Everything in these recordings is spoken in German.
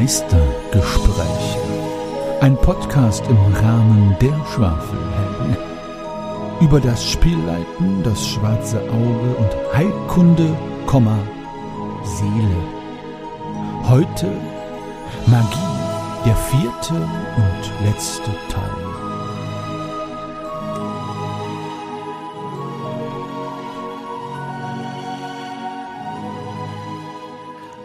Meistergespräche. Ein Podcast im Rahmen der Schwafelhelden. Über das Spielleiten, das schwarze Auge und Heilkunde, Seele. Heute Magie, der vierte und letzte Teil.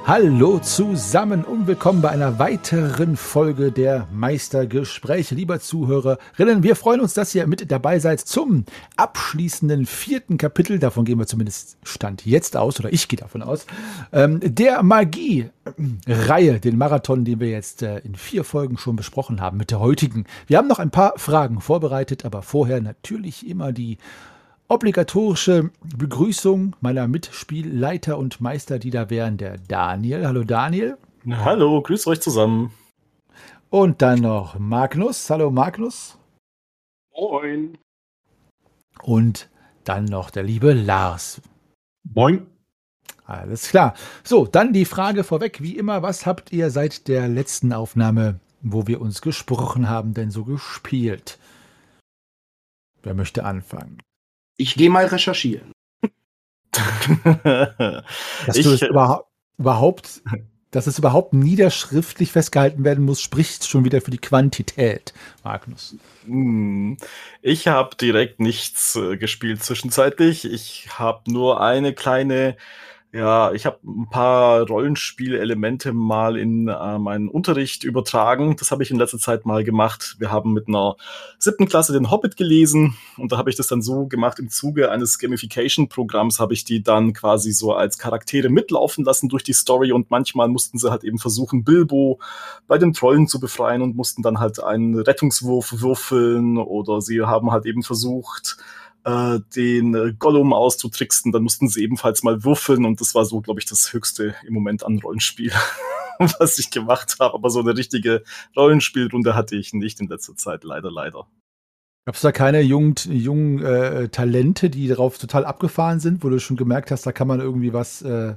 Hallo zusammen und willkommen bei einer weiteren Folge der Meistergespräche. Lieber Zuhörerinnen, wir freuen uns, dass ihr mit dabei seid zum abschließenden vierten Kapitel. Davon gehen wir zumindest Stand jetzt aus, oder ich gehe davon aus. Ähm, der Magie-Reihe, den Marathon, den wir jetzt äh, in vier Folgen schon besprochen haben, mit der heutigen. Wir haben noch ein paar Fragen vorbereitet, aber vorher natürlich immer die obligatorische Begrüßung meiner Mitspielleiter und Meister, die da wären, der Daniel. Hallo Daniel. Hallo, grüß euch zusammen. Und dann noch Magnus. Hallo Magnus. Moin. Und dann noch der liebe Lars. Moin. Alles klar. So, dann die Frage vorweg, wie immer, was habt ihr seit der letzten Aufnahme, wo wir uns gesprochen haben, denn so gespielt? Wer möchte anfangen? Ich gehe mal recherchieren. dass ich, du es überhaupt, überhaupt, dass es überhaupt niederschriftlich festgehalten werden muss, spricht schon wieder für die Quantität, Magnus. Hm. Ich habe direkt nichts äh, gespielt zwischenzeitlich. Ich habe nur eine kleine ja, ich habe ein paar Rollenspielelemente mal in äh, meinen Unterricht übertragen. Das habe ich in letzter Zeit mal gemacht. Wir haben mit einer siebten Klasse den Hobbit gelesen und da habe ich das dann so gemacht, im Zuge eines Gamification-Programms habe ich die dann quasi so als Charaktere mitlaufen lassen durch die Story und manchmal mussten sie halt eben versuchen, Bilbo bei den Trollen zu befreien und mussten dann halt einen Rettungswurf würfeln oder sie haben halt eben versucht, äh, den Gollum auszutricksen. Dann mussten sie ebenfalls mal würfeln und das war so, glaube ich, das höchste im Moment an Rollenspiel, was ich gemacht habe. Aber so eine richtige Rollenspielrunde hatte ich nicht in letzter Zeit, leider, leider. Gab es da keine jungen, jungen äh, Talente, die darauf total abgefahren sind, wo du schon gemerkt hast, da kann man irgendwie was äh,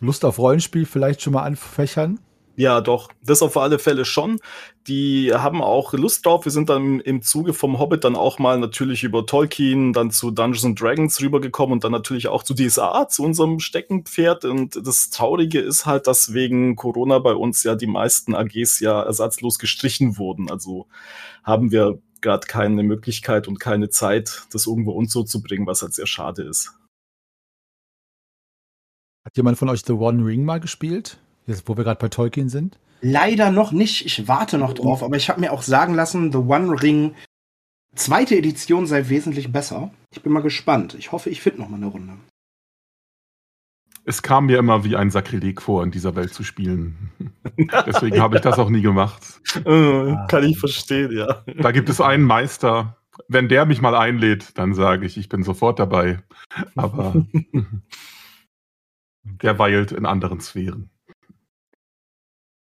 Lust auf Rollenspiel vielleicht schon mal anfächern? Ja, doch, das auf alle Fälle schon. Die haben auch Lust drauf. Wir sind dann im Zuge vom Hobbit dann auch mal natürlich über Tolkien, dann zu Dungeons and Dragons rübergekommen und dann natürlich auch zu DSA, zu unserem Steckenpferd. Und das Traurige ist halt, dass wegen Corona bei uns ja die meisten AGs ja ersatzlos gestrichen wurden. Also haben wir gerade keine Möglichkeit und keine Zeit, das irgendwo uns so zu bringen, was halt sehr schade ist. Hat jemand von euch The One Ring mal gespielt? Jetzt, wo wir gerade bei Tolkien sind? Leider noch nicht. Ich warte noch drauf, aber ich habe mir auch sagen lassen, The One Ring zweite Edition sei wesentlich besser. Ich bin mal gespannt. Ich hoffe, ich finde noch mal eine Runde. Es kam mir immer wie ein Sakrileg vor, in dieser Welt zu spielen. Deswegen habe ich das auch nie gemacht. Äh, kann ich verstehen, ja. Da gibt es einen Meister. Wenn der mich mal einlädt, dann sage ich, ich bin sofort dabei. Aber der weilt in anderen Sphären.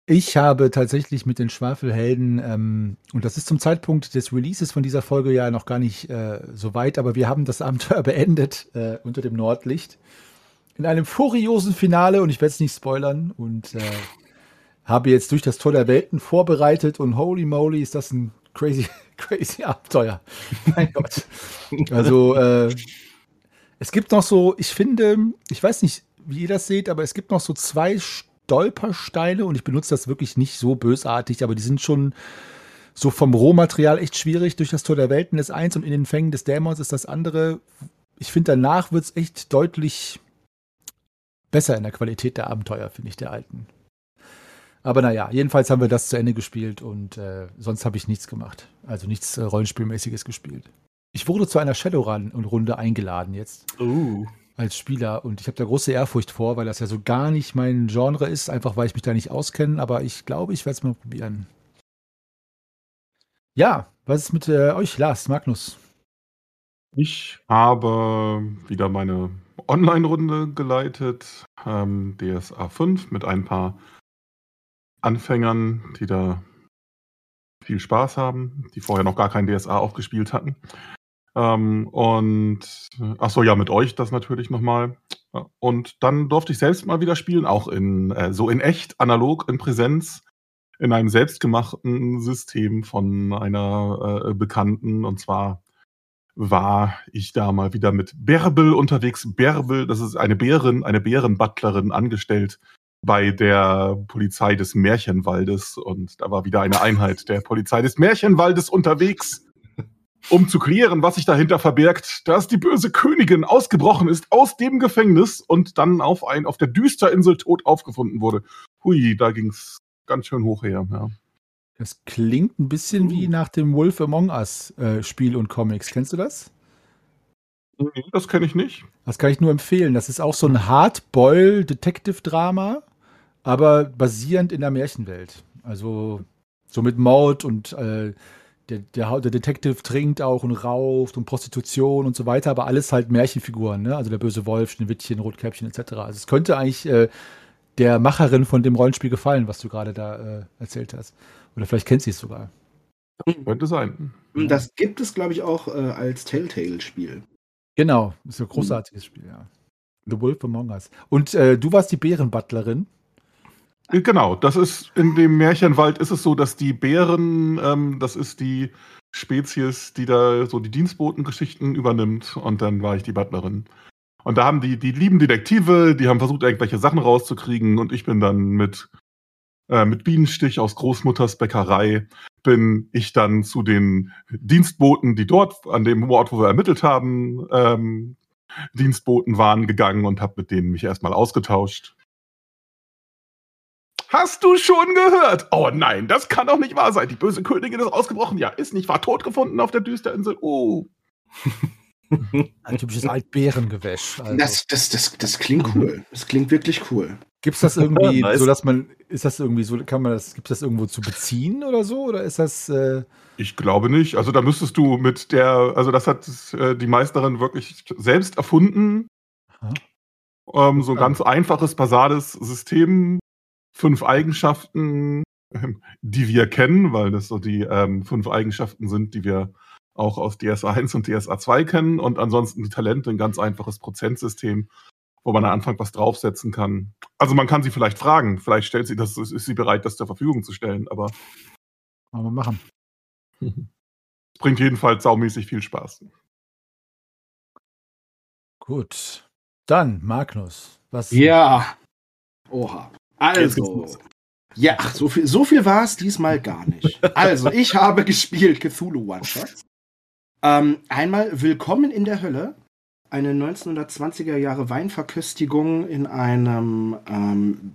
Ich habe tatsächlich mit den Schwafelhelden, ähm, und das ist zum Zeitpunkt des Releases von dieser Folge ja noch gar nicht äh, so weit, aber wir haben das Abenteuer beendet äh, unter dem Nordlicht. In einem furiosen Finale, und ich werde es nicht spoilern, und äh, habe jetzt durch das Tor der Welten vorbereitet und holy moly, ist das ein crazy, crazy Abenteuer. mein Gott. Also, äh, es gibt noch so, ich finde, ich weiß nicht, wie ihr das seht, aber es gibt noch so zwei Stolpersteine und ich benutze das wirklich nicht so bösartig, aber die sind schon so vom Rohmaterial echt schwierig. Durch das Tor der Welten ist eins und in den Fängen des Dämons ist das andere. Ich finde, danach wird es echt deutlich besser in der Qualität der Abenteuer, finde ich, der alten. Aber naja, jedenfalls haben wir das zu Ende gespielt und äh, sonst habe ich nichts gemacht. Also nichts äh, Rollenspielmäßiges gespielt. Ich wurde zu einer Shadowrun-Runde eingeladen jetzt. Uh als Spieler und ich habe da große Ehrfurcht vor, weil das ja so gar nicht mein Genre ist, einfach weil ich mich da nicht auskenne, aber ich glaube, ich werde es mal probieren. Ja, was ist mit äh, euch, Lars, Magnus? Ich habe wieder meine Online-Runde geleitet, ähm, DSA 5 mit ein paar Anfängern, die da viel Spaß haben, die vorher noch gar kein DSA aufgespielt hatten. Ähm, und ach so, ja, mit euch das natürlich nochmal. Und dann durfte ich selbst mal wieder spielen, auch in äh, so in echt, analog, in Präsenz, in einem selbstgemachten System von einer äh, Bekannten. Und zwar war ich da mal wieder mit Bärbel unterwegs. Bärbel, das ist eine Bärin, eine Bärenbutlerin angestellt bei der Polizei des Märchenwaldes. Und da war wieder eine Einheit der Polizei des Märchenwaldes unterwegs um zu klären, was sich dahinter verbirgt, dass die böse Königin ausgebrochen ist aus dem Gefängnis und dann auf ein auf der Düsterinsel tot aufgefunden wurde. Hui, da ging's ganz schön hoch her. Ja. Das klingt ein bisschen uh. wie nach dem Wolf Among Us äh, Spiel und Comics. Kennst du das? Das kenne ich nicht. Das kann ich nur empfehlen. Das ist auch so ein Hardboil Detective Drama, aber basierend in der Märchenwelt. Also so mit Mord und äh, der, der, der, Detective trinkt auch und rauft und Prostitution und so weiter, aber alles halt Märchenfiguren, ne? Also der böse Wolf, Schneewittchen, Rotkäppchen etc. Also es könnte eigentlich äh, der Macherin von dem Rollenspiel gefallen, was du gerade da äh, erzählt hast. Oder vielleicht kennt sie es sogar. Könnte sein. Das gibt es, glaube ich, auch äh, als Telltale-Spiel. Genau, ist ein großartiges mhm. Spiel, ja. The Wolf Among Us. Und äh, du warst die Bärenbutlerin. Äh, genau, das ist in dem Märchenwald ist es so, dass die Bären, ähm, das ist die Spezies, die da so die Dienstbotengeschichten übernimmt und dann war ich die Butlerin. Und da haben die, die lieben Detektive, die haben versucht, irgendwelche Sachen rauszukriegen und ich bin dann mit, äh, mit Bienenstich aus Großmutters Bäckerei, bin ich dann zu den Dienstboten, die dort an dem Ort, wo wir ermittelt haben, ähm, Dienstboten waren, gegangen und habe mit denen mich erstmal ausgetauscht. Hast du schon gehört? Oh nein, das kann doch nicht wahr sein. Die böse Königin ist ausgebrochen. Ja, ist nicht wahr. Tot gefunden auf der Düsterinsel. Oh. Ein typisches Altbärengewäsch. Also. Das, das, das, das klingt cool. Das klingt wirklich cool. Gibt es das irgendwie, nice. so dass man, ist das irgendwie so, kann man das, gibt es das irgendwo zu beziehen oder so? Oder ist das. Äh ich glaube nicht. Also da müsstest du mit der, also das hat äh, die Meisterin wirklich selbst erfunden. Ähm, so ein ganz einfaches, basales System, fünf Eigenschaften, ähm, die wir kennen, weil das so die ähm, fünf Eigenschaften sind, die wir auch aus DSA 1 und DSA 2 kennen. Und ansonsten die Talente, ein ganz einfaches Prozentsystem, wo man am Anfang was draufsetzen kann. Also man kann sie vielleicht fragen, vielleicht stellt sie das, ist sie bereit, das zur Verfügung zu stellen, aber. Mal machen. Es bringt jedenfalls saumäßig viel Spaß. Gut. Dann, Magnus, was. Ja. Oha. Also. Ja, ach, so viel, so viel war es diesmal gar nicht. Also, ich habe gespielt Cthulhu One-Shots. Ähm, einmal Willkommen in der Hölle. Eine 1920er Jahre Weinverköstigung in einem, ähm,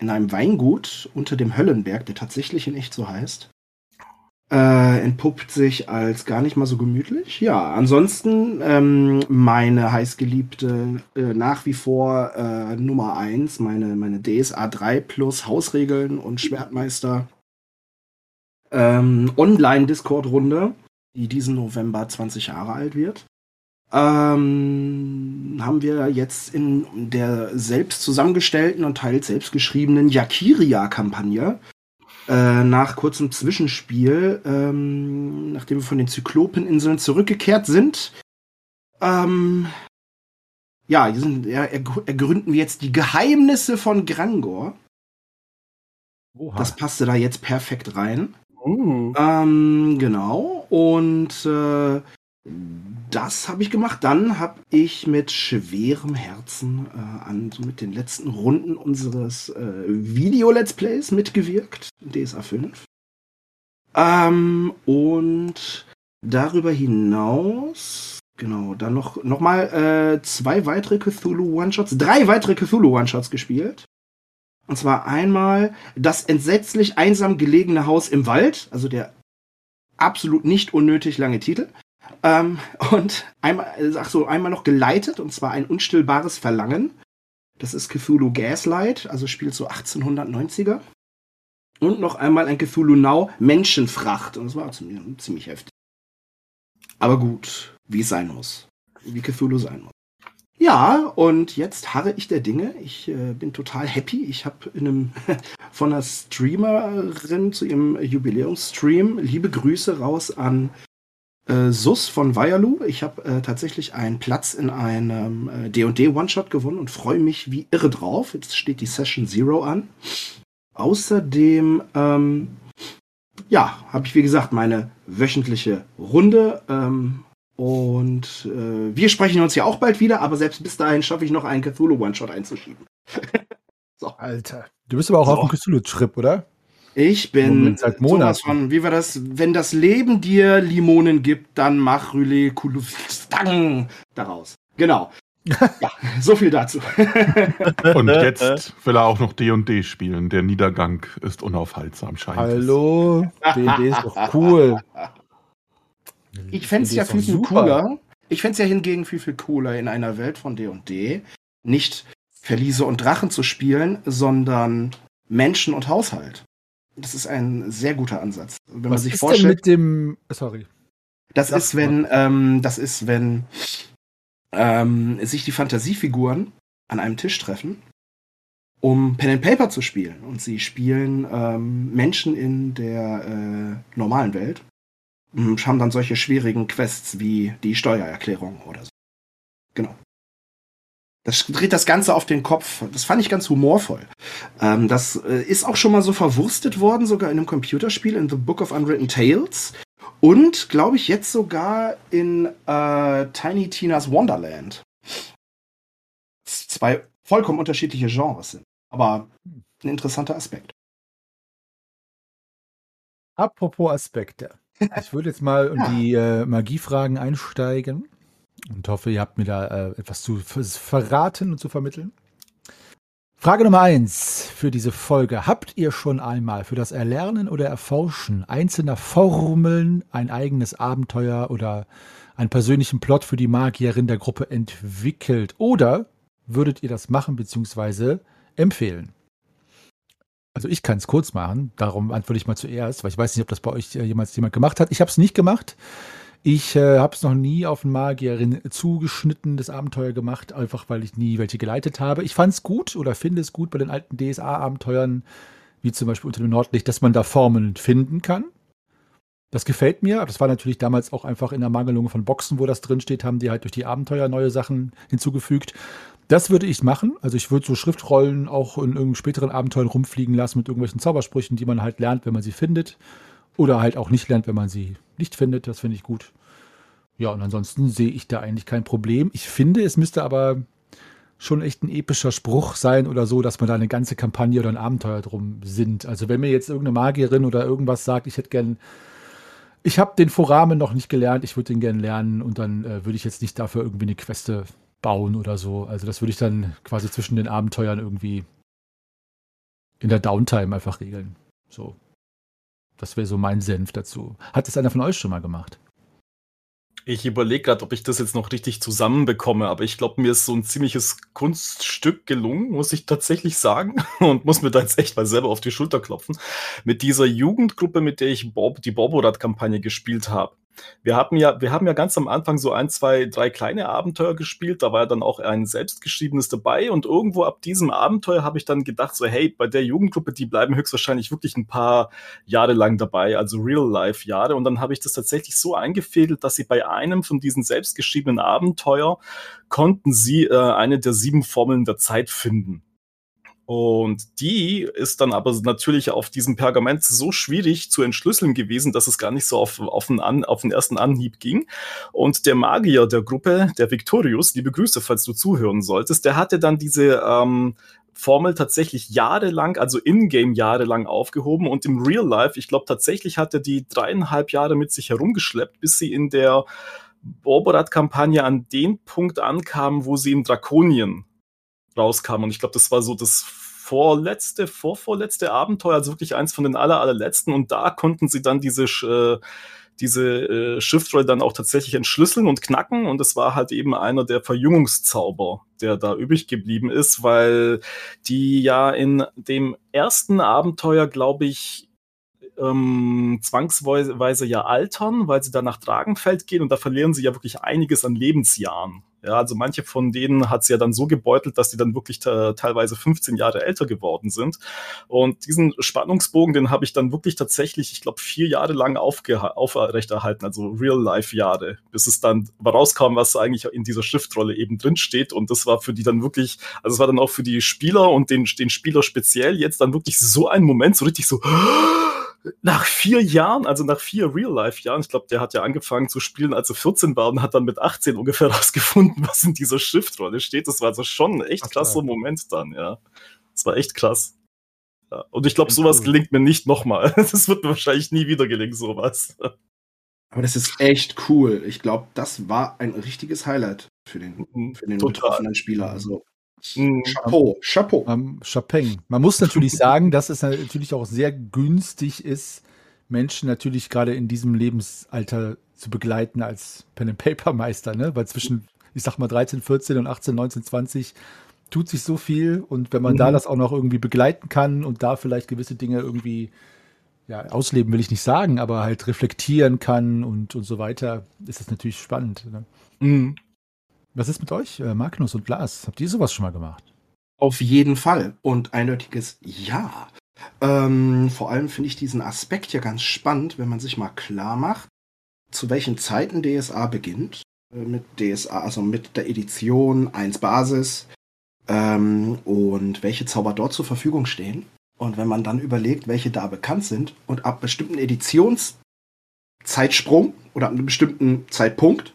in einem Weingut unter dem Höllenberg, der tatsächlich in echt so heißt äh, entpuppt sich als gar nicht mal so gemütlich. Ja, ansonsten ähm, meine heißgeliebte äh, nach wie vor äh, Nummer 1, meine, meine DSA 3 plus Hausregeln und Schwertmeister ähm, Online-Discord-Runde, die diesen November 20 Jahre alt wird. Ähm, haben wir jetzt in der selbst zusammengestellten und teils selbst geschriebenen Yakiria-Kampagne äh, nach kurzem Zwischenspiel, ähm, nachdem wir von den Zyklopeninseln zurückgekehrt sind, ähm, ja, sind, er, ergründen wir jetzt die Geheimnisse von Grangor. Oha. Das passte da jetzt perfekt rein. Uh. Ähm, genau. Und äh, das habe ich gemacht. Dann habe ich mit schwerem Herzen äh, an so mit den letzten Runden unseres äh, Video-Let's Plays mitgewirkt, DSA 5. Ähm, und darüber hinaus, genau, dann noch, noch mal äh, zwei weitere Cthulhu One-Shots, drei weitere Cthulhu One-Shots gespielt. Und zwar einmal das entsetzlich einsam gelegene Haus im Wald, also der absolut nicht unnötig lange Titel. Ähm, und einmal, ach so, einmal noch geleitet, und zwar ein unstillbares Verlangen. Das ist Cthulhu Gaslight, also spielt so 1890er. Und noch einmal ein Cthulhu Now Menschenfracht. Und das war ziemlich, heftig. Aber gut, wie es sein muss. Wie Cthulhu sein muss. Ja, und jetzt harre ich der Dinge. Ich äh, bin total happy. Ich habe in einem von einer Streamerin zu ihrem Jubiläumsstream liebe Grüße raus an äh, Sus von Weyerlu. Ich habe äh, tatsächlich einen Platz in einem D&D äh, One-Shot gewonnen und freue mich wie irre drauf. Jetzt steht die Session Zero an. Außerdem, ähm, ja, habe ich wie gesagt meine wöchentliche Runde. Ähm, und äh, wir sprechen uns ja auch bald wieder, aber selbst bis dahin schaffe ich noch einen Cthulhu One-Shot einzuschieben. so. Alter. Du bist aber auch so. auf dem Cthulhu-Trip, oder? Ich bin seit Monaten. von, wie war das? Wenn das Leben dir Limonen gibt, dann mach Rüle Kulustang daraus. Genau. ja, so viel dazu. Und jetzt will er auch noch D&D spielen. Der Niedergang ist unaufhaltsam, scheint Hallo, D&D ist doch cool. Ich fände es ja viel, viel cooler. Ich fände es ja hingegen viel, viel cooler, in einer Welt von D&D nicht Verliese und Drachen zu spielen, sondern Menschen und Haushalt. Das ist ein sehr guter Ansatz. Wenn Was man sich ist vorstellt. Denn mit dem. Sorry. Das ist, wenn, ähm, das ist, wenn ähm, sich die Fantasiefiguren an einem Tisch treffen, um Pen and Paper zu spielen. Und sie spielen ähm, Menschen in der äh, normalen Welt. Und haben dann solche schwierigen Quests wie die Steuererklärung oder so. Genau. Das dreht das Ganze auf den Kopf. Das fand ich ganz humorvoll. Ähm, das äh, ist auch schon mal so verwurstet worden, sogar in einem Computerspiel, in The Book of Unwritten Tales. Und, glaube ich, jetzt sogar in äh, Tiny Tina's Wonderland. Zwei vollkommen unterschiedliche Genres sind. Aber ein interessanter Aspekt. Apropos Aspekte. Ich würde jetzt mal ja. in die äh, Magiefragen einsteigen und hoffe, ihr habt mir da äh, etwas zu verraten und zu vermitteln. Frage Nummer eins für diese Folge. Habt ihr schon einmal für das Erlernen oder Erforschen einzelner Formeln ein eigenes Abenteuer oder einen persönlichen Plot für die Magierin der Gruppe entwickelt? Oder würdet ihr das machen bzw. empfehlen? Also ich kann es kurz machen, darum antworte ich mal zuerst, weil ich weiß nicht, ob das bei euch äh, jemals jemand gemacht hat. Ich habe es nicht gemacht. Ich äh, habe es noch nie auf einen Magierin zugeschnitten, das Abenteuer gemacht, einfach weil ich nie welche geleitet habe. Ich fand es gut oder finde es gut bei den alten DSA-Abenteuern, wie zum Beispiel unter dem Nordlicht, dass man da Formeln finden kann. Das gefällt mir. Das war natürlich damals auch einfach in der Mangelung von Boxen, wo das drinsteht, haben die halt durch die Abenteuer neue Sachen hinzugefügt. Das würde ich machen. Also ich würde so Schriftrollen auch in irgendeinem späteren Abenteuern rumfliegen lassen mit irgendwelchen Zaubersprüchen, die man halt lernt, wenn man sie findet. Oder halt auch nicht lernt, wenn man sie nicht findet. Das finde ich gut. Ja, und ansonsten sehe ich da eigentlich kein Problem. Ich finde, es müsste aber schon echt ein epischer Spruch sein oder so, dass man da eine ganze Kampagne oder ein Abenteuer drum sind. Also wenn mir jetzt irgendeine Magierin oder irgendwas sagt, ich hätte gern, ich habe den Foramen noch nicht gelernt, ich würde den gern lernen und dann äh, würde ich jetzt nicht dafür irgendwie eine Queste bauen oder so. Also das würde ich dann quasi zwischen den Abenteuern irgendwie in der Downtime einfach regeln. So. Das wäre so mein Senf dazu. Hat das einer von euch schon mal gemacht? Ich überlege gerade, ob ich das jetzt noch richtig zusammenbekomme, aber ich glaube, mir ist so ein ziemliches Kunststück gelungen, muss ich tatsächlich sagen. Und muss mir da jetzt echt mal selber auf die Schulter klopfen. Mit dieser Jugendgruppe, mit der ich Bob, die Borborat-Kampagne gespielt habe. Wir hatten ja, wir haben ja ganz am Anfang so ein, zwei, drei kleine Abenteuer gespielt. Da war ja dann auch ein selbstgeschriebenes dabei. Und irgendwo ab diesem Abenteuer habe ich dann gedacht, so, hey, bei der Jugendgruppe, die bleiben höchstwahrscheinlich wirklich ein paar Jahre lang dabei, also Real-Life-Jahre. Und dann habe ich das tatsächlich so eingefädelt, dass sie bei einem von diesen selbstgeschriebenen Abenteuer konnten sie äh, eine der sieben Formeln der Zeit finden. Und die ist dann aber natürlich auf diesem Pergament so schwierig zu entschlüsseln gewesen, dass es gar nicht so auf, auf, den, An, auf den ersten Anhieb ging. Und der Magier der Gruppe, der Victorius, liebe Grüße, falls du zuhören solltest, der hatte dann diese ähm, Formel tatsächlich jahrelang, also in-game jahrelang aufgehoben und im Real Life, ich glaube tatsächlich hat er die dreieinhalb Jahre mit sich herumgeschleppt, bis sie in der Borborat-Kampagne an den Punkt ankam, wo sie in Drakonien rauskam. Und ich glaube, das war so das vorletzte, vorvorletzte Abenteuer, also wirklich eins von den aller, allerletzten. Und da konnten sie dann diese, äh, diese äh, Shift-Roll dann auch tatsächlich entschlüsseln und knacken. Und es war halt eben einer der Verjüngungszauber, der da übrig geblieben ist, weil die ja in dem ersten Abenteuer, glaube ich, ähm, zwangsweise ja altern, weil sie dann nach Dragenfeld gehen und da verlieren sie ja wirklich einiges an Lebensjahren. Ja, also manche von denen hat es ja dann so gebeutelt, dass die dann wirklich teilweise 15 Jahre älter geworden sind. Und diesen Spannungsbogen, den habe ich dann wirklich tatsächlich, ich glaube, vier Jahre lang aufrechterhalten, also Real-Life-Jahre, bis es dann rauskam, was eigentlich in dieser Schriftrolle eben drin steht. Und das war für die dann wirklich, also es war dann auch für die Spieler und den, den Spieler speziell jetzt dann wirklich so ein Moment, so richtig so, nach vier Jahren, also nach vier Real-Life-Jahren, ich glaube, der hat ja angefangen zu spielen, als er 14 war und hat dann mit 18 ungefähr rausgefunden, was in dieser Schriftrolle steht. Das war also schon ein echt Ach, krasser Moment dann, ja. Das war echt krass. Ja. Und ich glaube, sowas gelingt mir nicht nochmal. Das wird mir wahrscheinlich nie wieder gelingen, sowas. Aber das ist echt cool. Ich glaube, das war ein richtiges Highlight für den, mhm. für den betroffenen Spieler. Also Mhm. Chapeau, Chapeau. Um, Chapeng. Man muss natürlich sagen, dass es natürlich auch sehr günstig ist, Menschen natürlich gerade in diesem Lebensalter zu begleiten als Pen-and-Paper-Meister, ne? Weil zwischen, ich sag mal, 13, 14 und 18, 19, 20 tut sich so viel und wenn man mhm. da das auch noch irgendwie begleiten kann und da vielleicht gewisse Dinge irgendwie ja, ausleben will ich nicht sagen, aber halt reflektieren kann und, und so weiter, ist das natürlich spannend. Ne? Mhm. Was ist mit euch, äh, Magnus und Lars? Habt ihr sowas schon mal gemacht? Auf jeden Fall. Und eindeutiges Ja. Ähm, vor allem finde ich diesen Aspekt ja ganz spannend, wenn man sich mal klar macht, zu welchen Zeiten DSA beginnt. Äh, mit DSA, also mit der Edition 1 Basis ähm, und welche Zauber dort zur Verfügung stehen. Und wenn man dann überlegt, welche da bekannt sind und ab bestimmten Editionszeitsprung oder ab einem bestimmten Zeitpunkt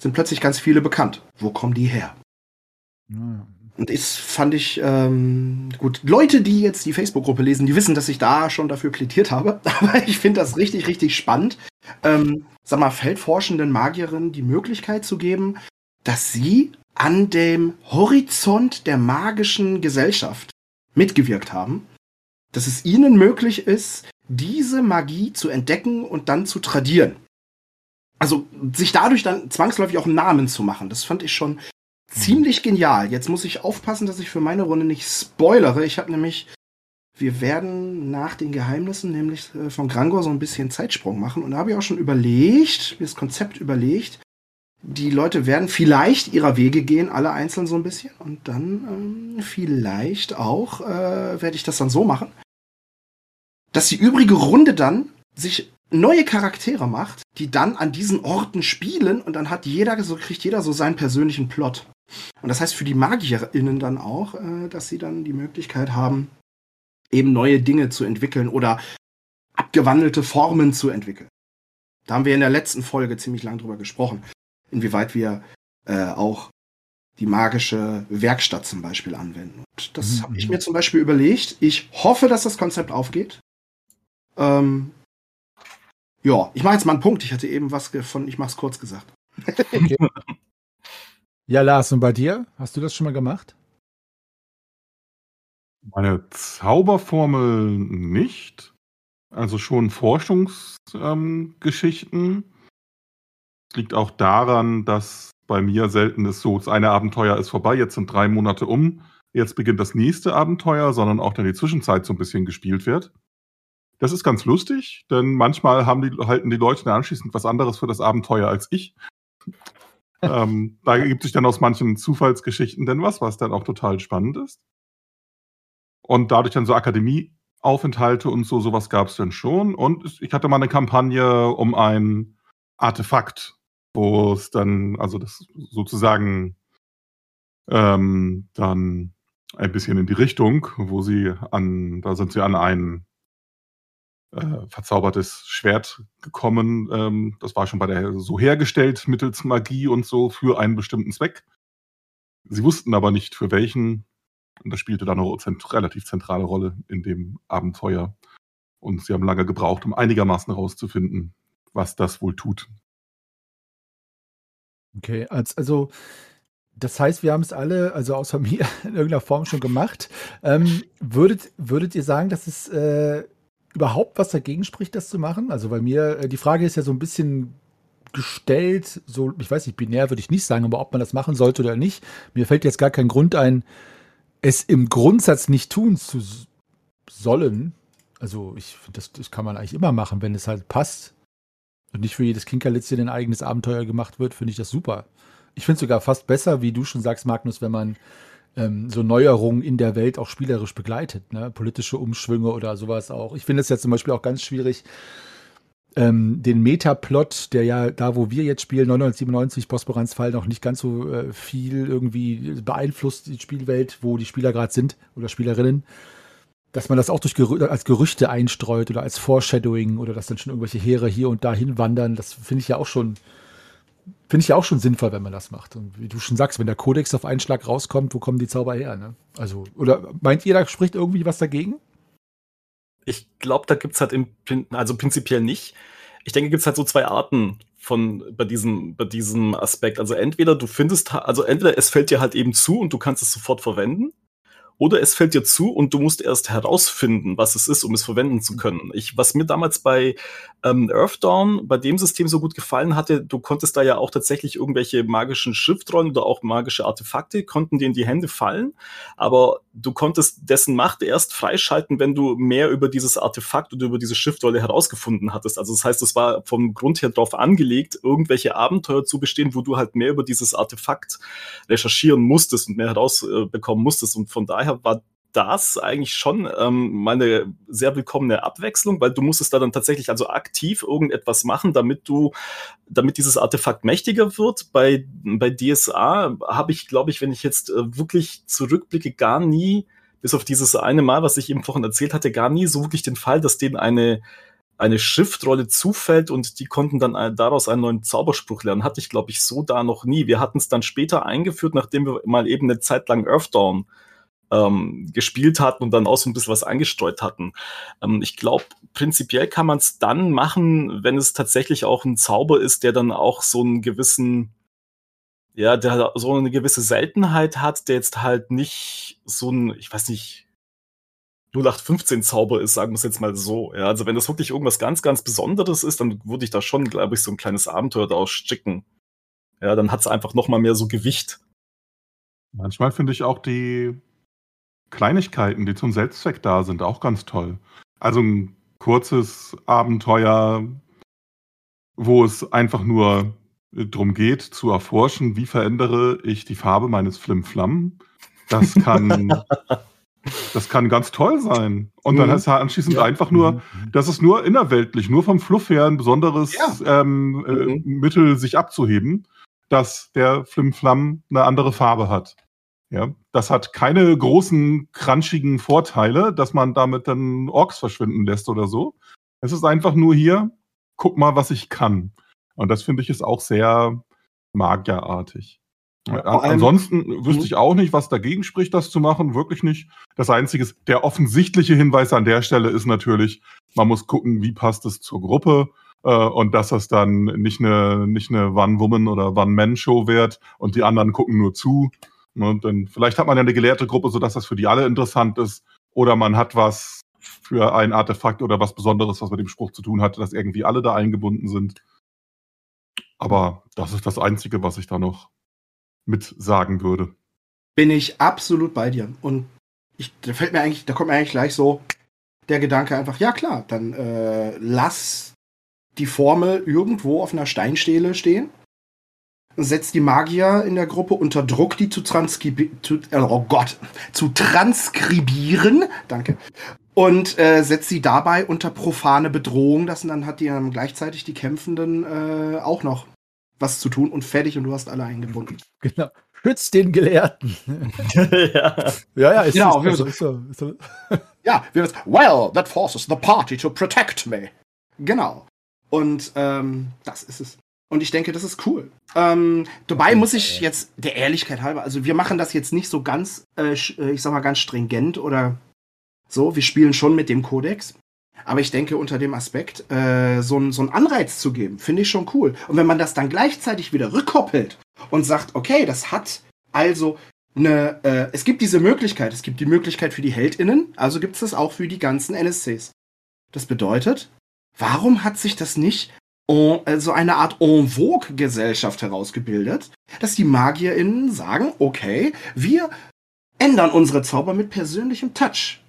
sind plötzlich ganz viele bekannt. Wo kommen die her? Ja. Und das fand ich ähm, gut. Leute, die jetzt die Facebook-Gruppe lesen, die wissen, dass ich da schon dafür plädiert habe. Aber ich finde das richtig, richtig spannend. Ähm, sag mal, feldforschenden Magierinnen die Möglichkeit zu geben, dass sie an dem Horizont der magischen Gesellschaft mitgewirkt haben. Dass es ihnen möglich ist, diese Magie zu entdecken und dann zu tradieren also sich dadurch dann zwangsläufig auch einen Namen zu machen, das fand ich schon mhm. ziemlich genial. Jetzt muss ich aufpassen, dass ich für meine Runde nicht spoilere. Ich habe nämlich, wir werden nach den Geheimnissen nämlich äh, von Grangor so ein bisschen Zeitsprung machen. Und da habe ich auch schon überlegt, mir das Konzept überlegt. Die Leute werden vielleicht ihrer Wege gehen, alle einzeln so ein bisschen. Und dann ähm, vielleicht auch äh, werde ich das dann so machen, dass die übrige Runde dann sich neue Charaktere macht, die dann an diesen Orten spielen und dann hat jeder, so kriegt jeder so seinen persönlichen Plot. Und das heißt für die MagierInnen dann auch, äh, dass sie dann die Möglichkeit haben, eben neue Dinge zu entwickeln oder abgewandelte Formen zu entwickeln. Da haben wir in der letzten Folge ziemlich lang drüber gesprochen, inwieweit wir äh, auch die magische Werkstatt zum Beispiel anwenden. Und das mhm. habe ich mir zum Beispiel überlegt. Ich hoffe, dass das Konzept aufgeht. Ähm, ja, ich mache jetzt mal einen Punkt. Ich hatte eben was von, ich mache es kurz gesagt. Okay. ja, Lars, und bei dir? Hast du das schon mal gemacht? Meine Zauberformel nicht. Also schon Forschungsgeschichten. Ähm, es liegt auch daran, dass bei mir selten ist so, das eine Abenteuer ist vorbei, jetzt sind drei Monate um, jetzt beginnt das nächste Abenteuer, sondern auch dann die Zwischenzeit so ein bisschen gespielt wird. Das ist ganz lustig, denn manchmal haben die, halten die Leute dann anschließend was anderes für das Abenteuer als ich. ähm, da ergibt sich dann aus manchen Zufallsgeschichten denn was, was dann auch total spannend ist. Und dadurch dann so Akademieaufenthalte und so, sowas gab es dann schon. Und ich hatte mal eine Kampagne um ein Artefakt, wo es dann, also das sozusagen ähm, dann ein bisschen in die Richtung, wo sie an, da sind sie an einen äh, verzaubertes Schwert gekommen. Ähm, das war schon bei der so hergestellt mittels Magie und so für einen bestimmten Zweck. Sie wussten aber nicht für welchen. Und das spielte dann eine zent relativ zentrale Rolle in dem Abenteuer. Und sie haben lange gebraucht, um einigermaßen herauszufinden, was das wohl tut. Okay, also das heißt, wir haben es alle, also außer mir, in irgendeiner Form schon gemacht. Ähm, würdet, würdet ihr sagen, dass es äh, überhaupt was dagegen spricht, das zu machen? Also bei mir, äh, die Frage ist ja so ein bisschen gestellt, so, ich weiß nicht, binär würde ich nicht sagen, aber ob man das machen sollte oder nicht. Mir fällt jetzt gar kein Grund ein, es im Grundsatz nicht tun zu sollen. Also ich finde, das, das kann man eigentlich immer machen, wenn es halt passt und nicht für jedes Kinkerlitzchen ein eigenes Abenteuer gemacht wird, finde ich das super. Ich finde es sogar fast besser, wie du schon sagst, Magnus, wenn man ähm, so Neuerungen in der Welt auch spielerisch begleitet, ne? politische Umschwünge oder sowas auch. Ich finde es ja zum Beispiel auch ganz schwierig, ähm, den Metaplot, der ja da, wo wir jetzt spielen, 997 Bosporans Fall noch nicht ganz so äh, viel irgendwie beeinflusst, die Spielwelt, wo die Spieler gerade sind oder Spielerinnen, dass man das auch durch Gerü als Gerüchte einstreut oder als Foreshadowing oder dass dann schon irgendwelche Heere hier und da hinwandern, das finde ich ja auch schon finde ich ja auch schon sinnvoll, wenn man das macht. Und wie du schon sagst, wenn der Kodex auf einen Schlag rauskommt, wo kommen die Zauber her? Ne? Also, oder meint ihr, da spricht irgendwie was dagegen? Ich glaube, da gibt's halt im, also prinzipiell nicht. Ich denke, gibt's halt so zwei Arten von bei diesem, bei diesem Aspekt. Also entweder du findest, also entweder es fällt dir halt eben zu und du kannst es sofort verwenden, oder es fällt dir zu und du musst erst herausfinden, was es ist, um es verwenden zu können. Ich, was mir damals bei ähm, Earthdawn, bei dem System so gut gefallen hatte, du konntest da ja auch tatsächlich irgendwelche magischen Schriftrollen oder auch magische Artefakte, konnten dir in die Hände fallen, aber du konntest dessen Macht erst freischalten, wenn du mehr über dieses Artefakt oder über diese Schriftrolle herausgefunden hattest. Also das heißt, es war vom Grund her darauf angelegt, irgendwelche Abenteuer zu bestehen, wo du halt mehr über dieses Artefakt recherchieren musstest und mehr herausbekommen musstest. Und von daher war das eigentlich schon ähm, mal eine sehr willkommene Abwechslung, weil du musstest da dann tatsächlich also aktiv irgendetwas machen, damit du, damit dieses Artefakt mächtiger wird. Bei, bei DSA habe ich, glaube ich, wenn ich jetzt äh, wirklich zurückblicke, gar nie, bis auf dieses eine Mal, was ich eben vorhin erzählt hatte, gar nie so wirklich den Fall, dass denen eine, eine Schriftrolle zufällt und die konnten dann äh, daraus einen neuen Zauberspruch lernen. Hatte ich, glaube ich, so da noch nie. Wir hatten es dann später eingeführt, nachdem wir mal eben eine Zeit lang Earthdawn ähm, gespielt hatten und dann auch so ein bisschen was angestreut hatten. Ähm, ich glaube, prinzipiell kann man es dann machen, wenn es tatsächlich auch ein Zauber ist, der dann auch so einen gewissen, ja, der so eine gewisse Seltenheit hat, der jetzt halt nicht so ein, ich weiß nicht, 0815 Zauber ist, sagen wir es jetzt mal so. Ja, also wenn das wirklich irgendwas ganz, ganz Besonderes ist, dann würde ich da schon, glaube ich, so ein kleines Abenteuer daraus sticken. Ja, dann hat es einfach noch mal mehr so Gewicht. Manchmal finde ich auch die Kleinigkeiten, die zum Selbstzweck da sind, auch ganz toll. Also ein kurzes Abenteuer, wo es einfach nur darum geht, zu erforschen, wie verändere ich die Farbe meines Flimflam. Das kann, das kann ganz toll sein. Und mhm. dann ist halt anschließend ja. einfach nur, mhm. das ist nur innerweltlich, nur vom Fluff her ein besonderes ja. ähm, äh, mhm. Mittel, sich abzuheben, dass der Flimflam eine andere Farbe hat. Ja, das hat keine großen, crunchigen Vorteile, dass man damit dann Orks verschwinden lässt oder so. Es ist einfach nur hier, guck mal, was ich kann. Und das finde ich ist auch sehr magierartig. Ja, Ansonsten wüsste mhm. ich auch nicht, was dagegen spricht, das zu machen. Wirklich nicht. Das Einzige ist, der offensichtliche Hinweis an der Stelle ist natürlich, man muss gucken, wie passt es zur Gruppe. Äh, und dass das dann nicht eine, nicht eine One-Woman- oder One-Man-Show wird und die anderen gucken nur zu. Ne, denn vielleicht hat man ja eine gelehrte Gruppe, sodass das für die alle interessant ist. Oder man hat was für ein Artefakt oder was Besonderes, was mit dem Spruch zu tun hat, dass irgendwie alle da eingebunden sind. Aber das ist das Einzige, was ich da noch mit sagen würde. Bin ich absolut bei dir. Und ich, da fällt mir eigentlich, da kommt mir eigentlich gleich so der Gedanke einfach, ja klar, dann äh, lass die Formel irgendwo auf einer Steinstele stehen setzt die Magier in der Gruppe unter Druck, die zu, transkribieren, äh, oh Gott, zu transkribieren. Danke. Und äh, setzt sie dabei unter profane Bedrohung. Das und dann hat die dann gleichzeitig die Kämpfenden äh, auch noch was zu tun und fertig und du hast alle eingebunden. Genau. Schützt den Gelehrten. ja. ja, ja, ist genau, ist, ist, so, ist so. Ja, wir wissen, well, that forces the party to protect me. Genau. Und ähm, das ist es. Und ich denke, das ist cool. Ähm, dabei muss ich jetzt der Ehrlichkeit halber, also wir machen das jetzt nicht so ganz, äh, äh, ich sag mal, ganz stringent oder so. Wir spielen schon mit dem Kodex. Aber ich denke, unter dem Aspekt, äh, so, ein, so einen Anreiz zu geben, finde ich schon cool. Und wenn man das dann gleichzeitig wieder rückkoppelt und sagt, okay, das hat also eine, äh, es gibt diese Möglichkeit, es gibt die Möglichkeit für die HeldInnen, also gibt es das auch für die ganzen NSCs. Das bedeutet, warum hat sich das nicht äh, so eine Art en vogue Gesellschaft herausgebildet, dass die MagierInnen sagen, okay, wir ändern unsere Zauber mit persönlichem Touch.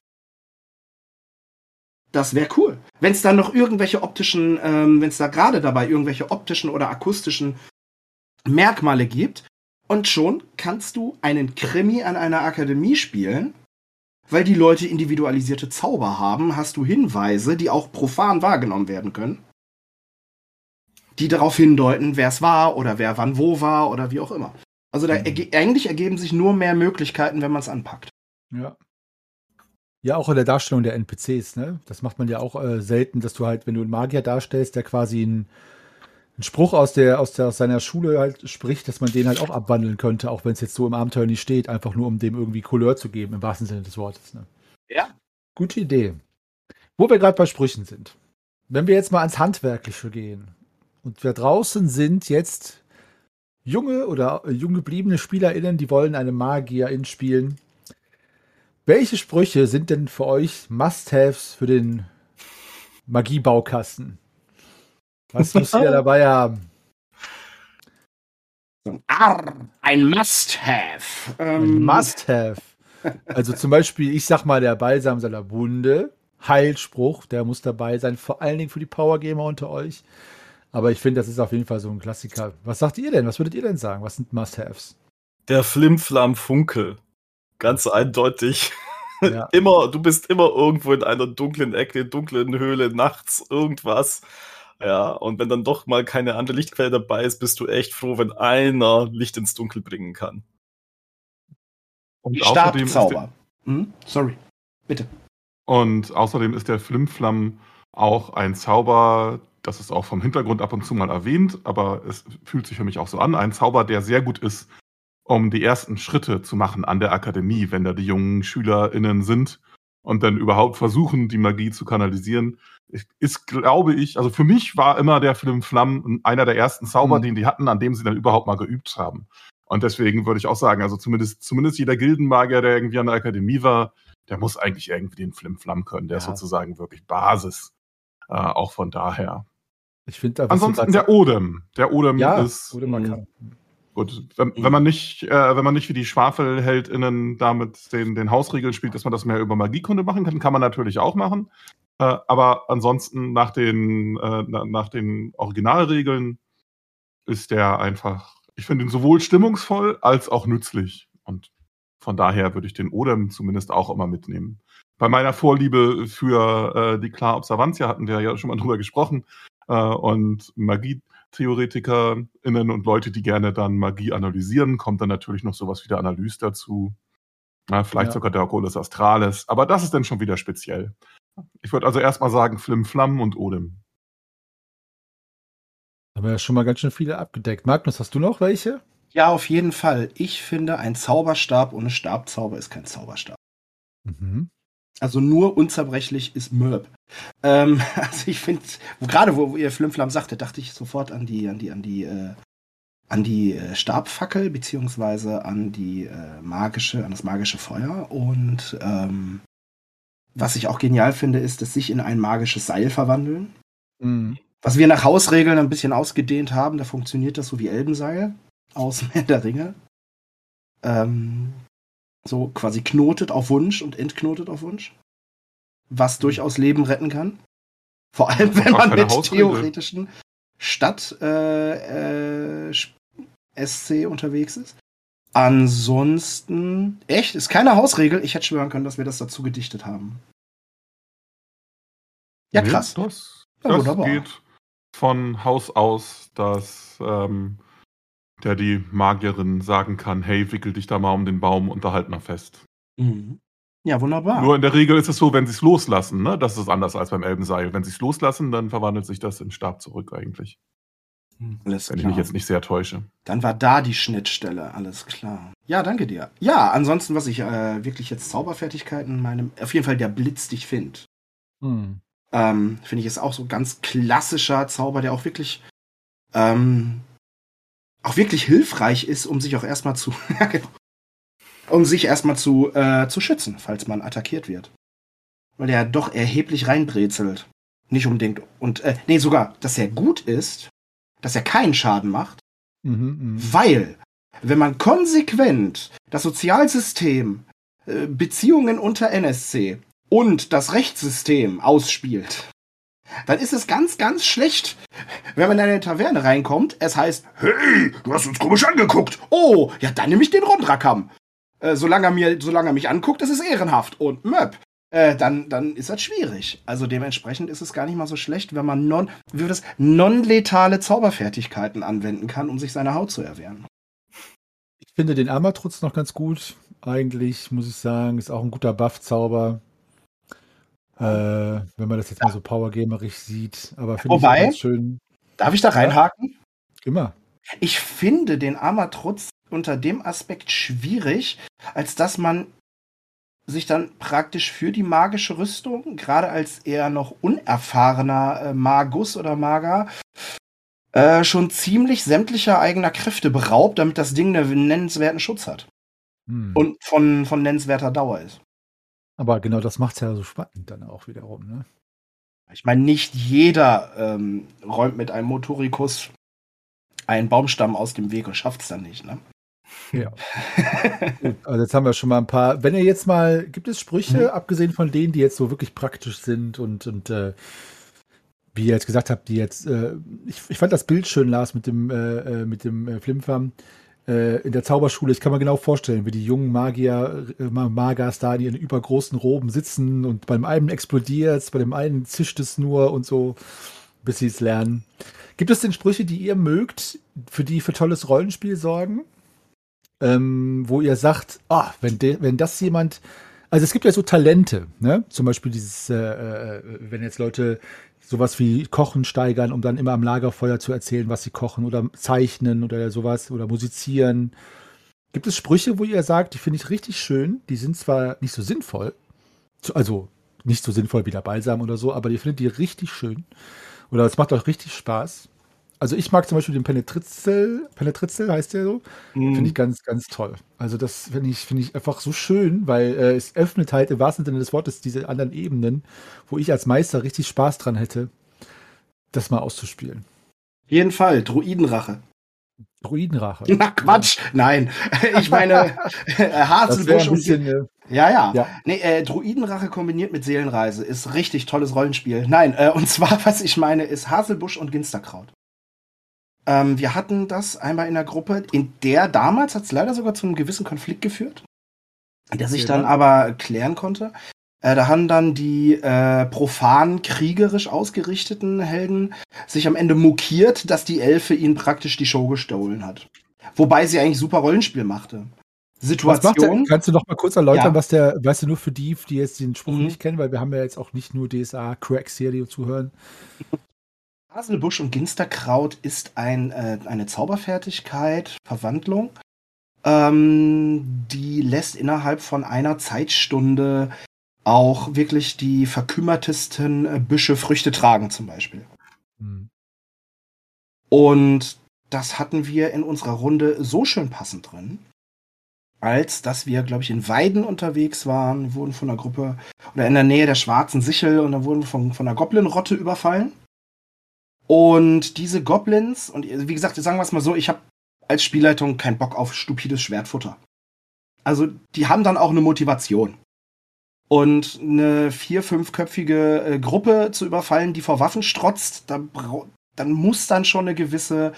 Das wäre cool. Wenn es dann noch irgendwelche optischen, ähm, wenn es da gerade dabei irgendwelche optischen oder akustischen Merkmale gibt, und schon kannst du einen Krimi an einer Akademie spielen, weil die Leute individualisierte Zauber haben, hast du Hinweise, die auch profan wahrgenommen werden können, die darauf hindeuten, wer es war oder wer wann wo war oder wie auch immer. Also da erge eigentlich ergeben sich nur mehr Möglichkeiten, wenn man es anpackt. Ja. Ja, auch in der Darstellung der NPCs, ne? Das macht man ja auch äh, selten, dass du halt, wenn du einen Magier darstellst, der quasi ein ein Spruch aus, der, aus, der, aus seiner Schule halt spricht, dass man den halt auch abwandeln könnte, auch wenn es jetzt so im Abenteuer nicht steht, einfach nur um dem irgendwie Couleur zu geben, im wahrsten Sinne des Wortes. Ne? Ja. Gute Idee. Wo wir gerade bei Sprüchen sind. Wenn wir jetzt mal ans Handwerkliche gehen und wir draußen sind jetzt junge oder jung gebliebene SpielerInnen, die wollen eine Magierin spielen. Welche Sprüche sind denn für euch Must-Haves für den Magiebaukasten? Was muss ihr dabei haben? Arr, ein Must-Have. Ähm, ein Must-Have. Also zum Beispiel, ich sag mal, der Balsam seiner Wunde, Heilspruch, der muss dabei sein, vor allen Dingen für die Powergamer unter euch. Aber ich finde, das ist auf jeden Fall so ein Klassiker. Was sagt ihr denn? Was würdet ihr denn sagen? Was sind Must-Haves? Der Flimflam Funkel. Ganz eindeutig. Ja. immer, du bist immer irgendwo in einer dunklen Ecke, dunklen Höhle, nachts, irgendwas. Ja, und wenn dann doch mal keine andere Lichtquelle dabei ist, bist du echt froh, wenn einer Licht ins Dunkel bringen kann. Und Die Stabzauber. Hm? Sorry, bitte. Und außerdem ist der Flimflam auch ein Zauber, das ist auch vom Hintergrund ab und zu mal erwähnt, aber es fühlt sich für mich auch so an, ein Zauber, der sehr gut ist, um die ersten Schritte zu machen an der Akademie, wenn da die jungen SchülerInnen sind und dann überhaupt versuchen, die Magie zu kanalisieren ist, glaube ich, also für mich war immer der Film Flamm einer der ersten Zauber, mhm. den die hatten, an dem sie dann überhaupt mal geübt haben. Und deswegen würde ich auch sagen, also zumindest, zumindest jeder Gildenmagier, der irgendwie an der Akademie war, der muss eigentlich irgendwie den Flim Flamm können. Der ja. ist sozusagen wirklich Basis. Äh, auch von daher. Ich finde Ansonsten der Odem. Der Odem ja, ist. Odem man kann. Gut, wenn, wenn, man nicht, äh, wenn man nicht wie die SchwafelheldInnen damit den, den Hausregeln spielt, dass man das mehr über Magiekunde machen kann, kann man natürlich auch machen. Äh, aber ansonsten nach den, äh, nach den Originalregeln ist der einfach, ich finde ihn sowohl stimmungsvoll als auch nützlich. Und von daher würde ich den Odem zumindest auch immer mitnehmen. Bei meiner Vorliebe für äh, die Klar Observantia hatten wir ja schon mal drüber gesprochen. Äh, und MagietheoretikerInnen und Leute, die gerne dann Magie analysieren, kommt dann natürlich noch sowas wie der Analyse dazu. Ja, vielleicht ja. sogar der Oculus Astralis. Aber das ist dann schon wieder speziell. Ich würde also erstmal sagen Flim Flam und Odem. Haben wir ja schon mal ganz schön viele abgedeckt. Magnus, hast du noch welche? Ja, auf jeden Fall. Ich finde, ein Zauberstab ohne Stabzauber ist kein Zauberstab. Mhm. Also nur unzerbrechlich ist Mörb. Ähm, also ich finde, gerade wo ihr Flimflam sagte, dachte ich sofort an die, an die, an die, äh, an die äh, Stabfackel beziehungsweise an die äh, magische, an das magische Feuer und ähm, was ich auch genial finde, ist, dass sich in ein magisches Seil verwandeln. Mhm. Was wir nach Hausregeln ein bisschen ausgedehnt haben, da funktioniert das so wie Elbenseil aus Herr der Ringe. Ähm, so quasi knotet auf Wunsch und entknotet auf Wunsch. Was mhm. durchaus Leben retten kann. Vor allem, wenn man mit theoretischen Stadt äh, äh, SC unterwegs ist. Ansonsten, echt, ist keine Hausregel. Ich hätte schwören können, dass wir das dazu gedichtet haben. Ja, krass. Nee, das, das ja, geht von Haus aus, dass ähm, der die Magierin sagen kann, hey, wickel dich da mal um den Baum und da halt mal fest. Mhm. Ja, wunderbar. Nur in der Regel ist es so, wenn sie es loslassen, ne? Das ist anders als beim Elbenseil. Wenn sie es loslassen, dann verwandelt sich das in Stab zurück eigentlich. Hm, alles Wenn klar. ich mich jetzt nicht sehr täusche. Dann war da die Schnittstelle, alles klar. Ja, danke dir. Ja, ansonsten, was ich äh, wirklich jetzt Zauberfertigkeiten meinem, auf jeden Fall der Blitz dich find. Hm. Ähm, Finde ich ist auch so ganz klassischer Zauber, der auch wirklich, ähm, auch wirklich hilfreich ist, um sich auch erstmal zu, um sich erstmal zu, äh, zu schützen, falls man attackiert wird. Weil der doch erheblich reinbrezelt. Nicht unbedingt, und, äh, nee, sogar, dass er gut ist, dass er keinen Schaden macht, mhm, mh. weil wenn man konsequent das Sozialsystem, äh, Beziehungen unter NSC und das Rechtssystem ausspielt, dann ist es ganz, ganz schlecht, wenn man in eine Taverne reinkommt. Es heißt, hey, du hast uns komisch angeguckt. Oh, ja, dann nehme ich den Rondrakam. Äh, solange, er mir, solange er mich anguckt, ist es ehrenhaft. Und Möp, äh, dann, dann ist das schwierig. Also dementsprechend ist es gar nicht mal so schlecht, wenn man non, wie das, non-letale Zauberfertigkeiten anwenden kann, um sich seine Haut zu erwehren. Ich finde den Armatrutz noch ganz gut. Eigentlich muss ich sagen, ist auch ein guter Buff-Zauber. Äh, wenn man das jetzt mal so powergamerisch sieht. Aber finde ich ganz schön. Darf ich da reinhaken? Immer. Ich finde den Armatrutz unter dem Aspekt schwierig, als dass man sich dann praktisch für die magische Rüstung, gerade als eher noch unerfahrener äh, Magus oder Mager, äh, schon ziemlich sämtlicher eigener Kräfte beraubt, damit das Ding einen nennenswerten Schutz hat. Hm. Und von, von nennenswerter Dauer ist. Aber genau das macht es ja so spannend dann auch wiederum. Ne? Ich meine, nicht jeder ähm, räumt mit einem Motorikus einen Baumstamm aus dem Weg und schafft es dann nicht, ne? Ja. Gut, also jetzt haben wir schon mal ein paar. Wenn ihr jetzt mal, gibt es Sprüche, Mhm. abgesehen von denen, die jetzt so wirklich praktisch sind und, und äh, wie ihr jetzt gesagt habt, die jetzt, äh, ich, ich fand das Bild schön, Lars, mit dem, äh, äh, mit dem äh, Flimfam in der Zauberschule. Ich kann mir genau vorstellen, wie die jungen Magier, äh, Ma- Magas da in ihren übergroßen Roben sitzen und beim einen explodiert bei dem einen zischt es nur und so, bis sie es lernen. Gibt es denn Sprüche, die ihr mögt, für die für tolles Rollenspiel sorgen? ähm, wo ihr sagt, ah, wenn, de, wenn das jemand, also es gibt ja so Talente, ne? Zum Beispiel dieses, äh, äh, wenn jetzt Leute sowas wie Kochen steigern, um dann immer am Lagerfeuer zu erzählen, was sie kochen oder zeichnen oder sowas oder musizieren. Gibt es Sprüche, wo ihr sagt, die finde ich richtig schön, die sind zwar nicht so sinnvoll, also nicht so sinnvoll wie der Balsam oder so, aber ihr findet die richtig schön oder es macht euch richtig Spaß. Also ich mag zum Beispiel den Penetritzel, Penetritzel heißt der so, Mhm. Finde ich ganz, ganz toll. Also das finde ich, finde ich einfach so schön, weil äh, es öffnet halt im wahrsten Sinne des Wortes diese anderen Ebenen, wo ich als Meister richtig Spaß dran hätte, das mal auszuspielen. Jeden Fall, Druidenrache. Druidenrache. Na Quatsch, nein. Ich meine, äh, ein und bisschen, äh, Ja, ja. Ja. Nee, äh, Druidenrache kombiniert mit Seelenreise ist richtig tolles Rollenspiel. Nein, äh, und zwar, was ich meine, ist Haselbusch und Ginsterkraut. Ähm, wir hatten das einmal in der Gruppe, in der damals hat es leider sogar zu einem gewissen Konflikt geführt, der sich dann aber klären konnte. Äh, da haben dann die äh, profan kriegerisch ausgerichteten Helden sich am Ende mokiert, dass die Elfe ihnen praktisch die Show gestohlen hat. Wobei sie eigentlich super Rollenspiel machte. macht der, Situation. kannst du noch mal kurz erläutern, Ja. was der, weißt du, nur für die, die jetzt den Spruch Mhm. nicht kennen, weil wir haben ja jetzt auch nicht nur DSA-Cracks hier, die zuhören. Haselbusch und Ginsterkraut ist ein, äh, eine Zauberfertigkeit, Verwandlung, ähm, die lässt innerhalb von einer Zeitstunde auch wirklich die verkümmertesten äh, Büsche Früchte tragen, zum Beispiel. Hm. Und das hatten wir in unserer Runde so schön passend drin, als dass wir, glaube ich, in Weiden unterwegs waren, wurden von einer Gruppe oder in der Nähe der Schwarzen Sichel und dann wurden wir von, von einer Goblin-Rotte überfallen. Und diese Goblins, und wie gesagt, sagen wir es mal so, ich habe als Spielleitung keinen Bock auf stupides Schwertfutter. Also die haben dann auch eine Motivation. Und eine vier-, fünfköpfige äh, Gruppe zu überfallen, die vor Waffen strotzt, da dann muss dann schon eine gewisse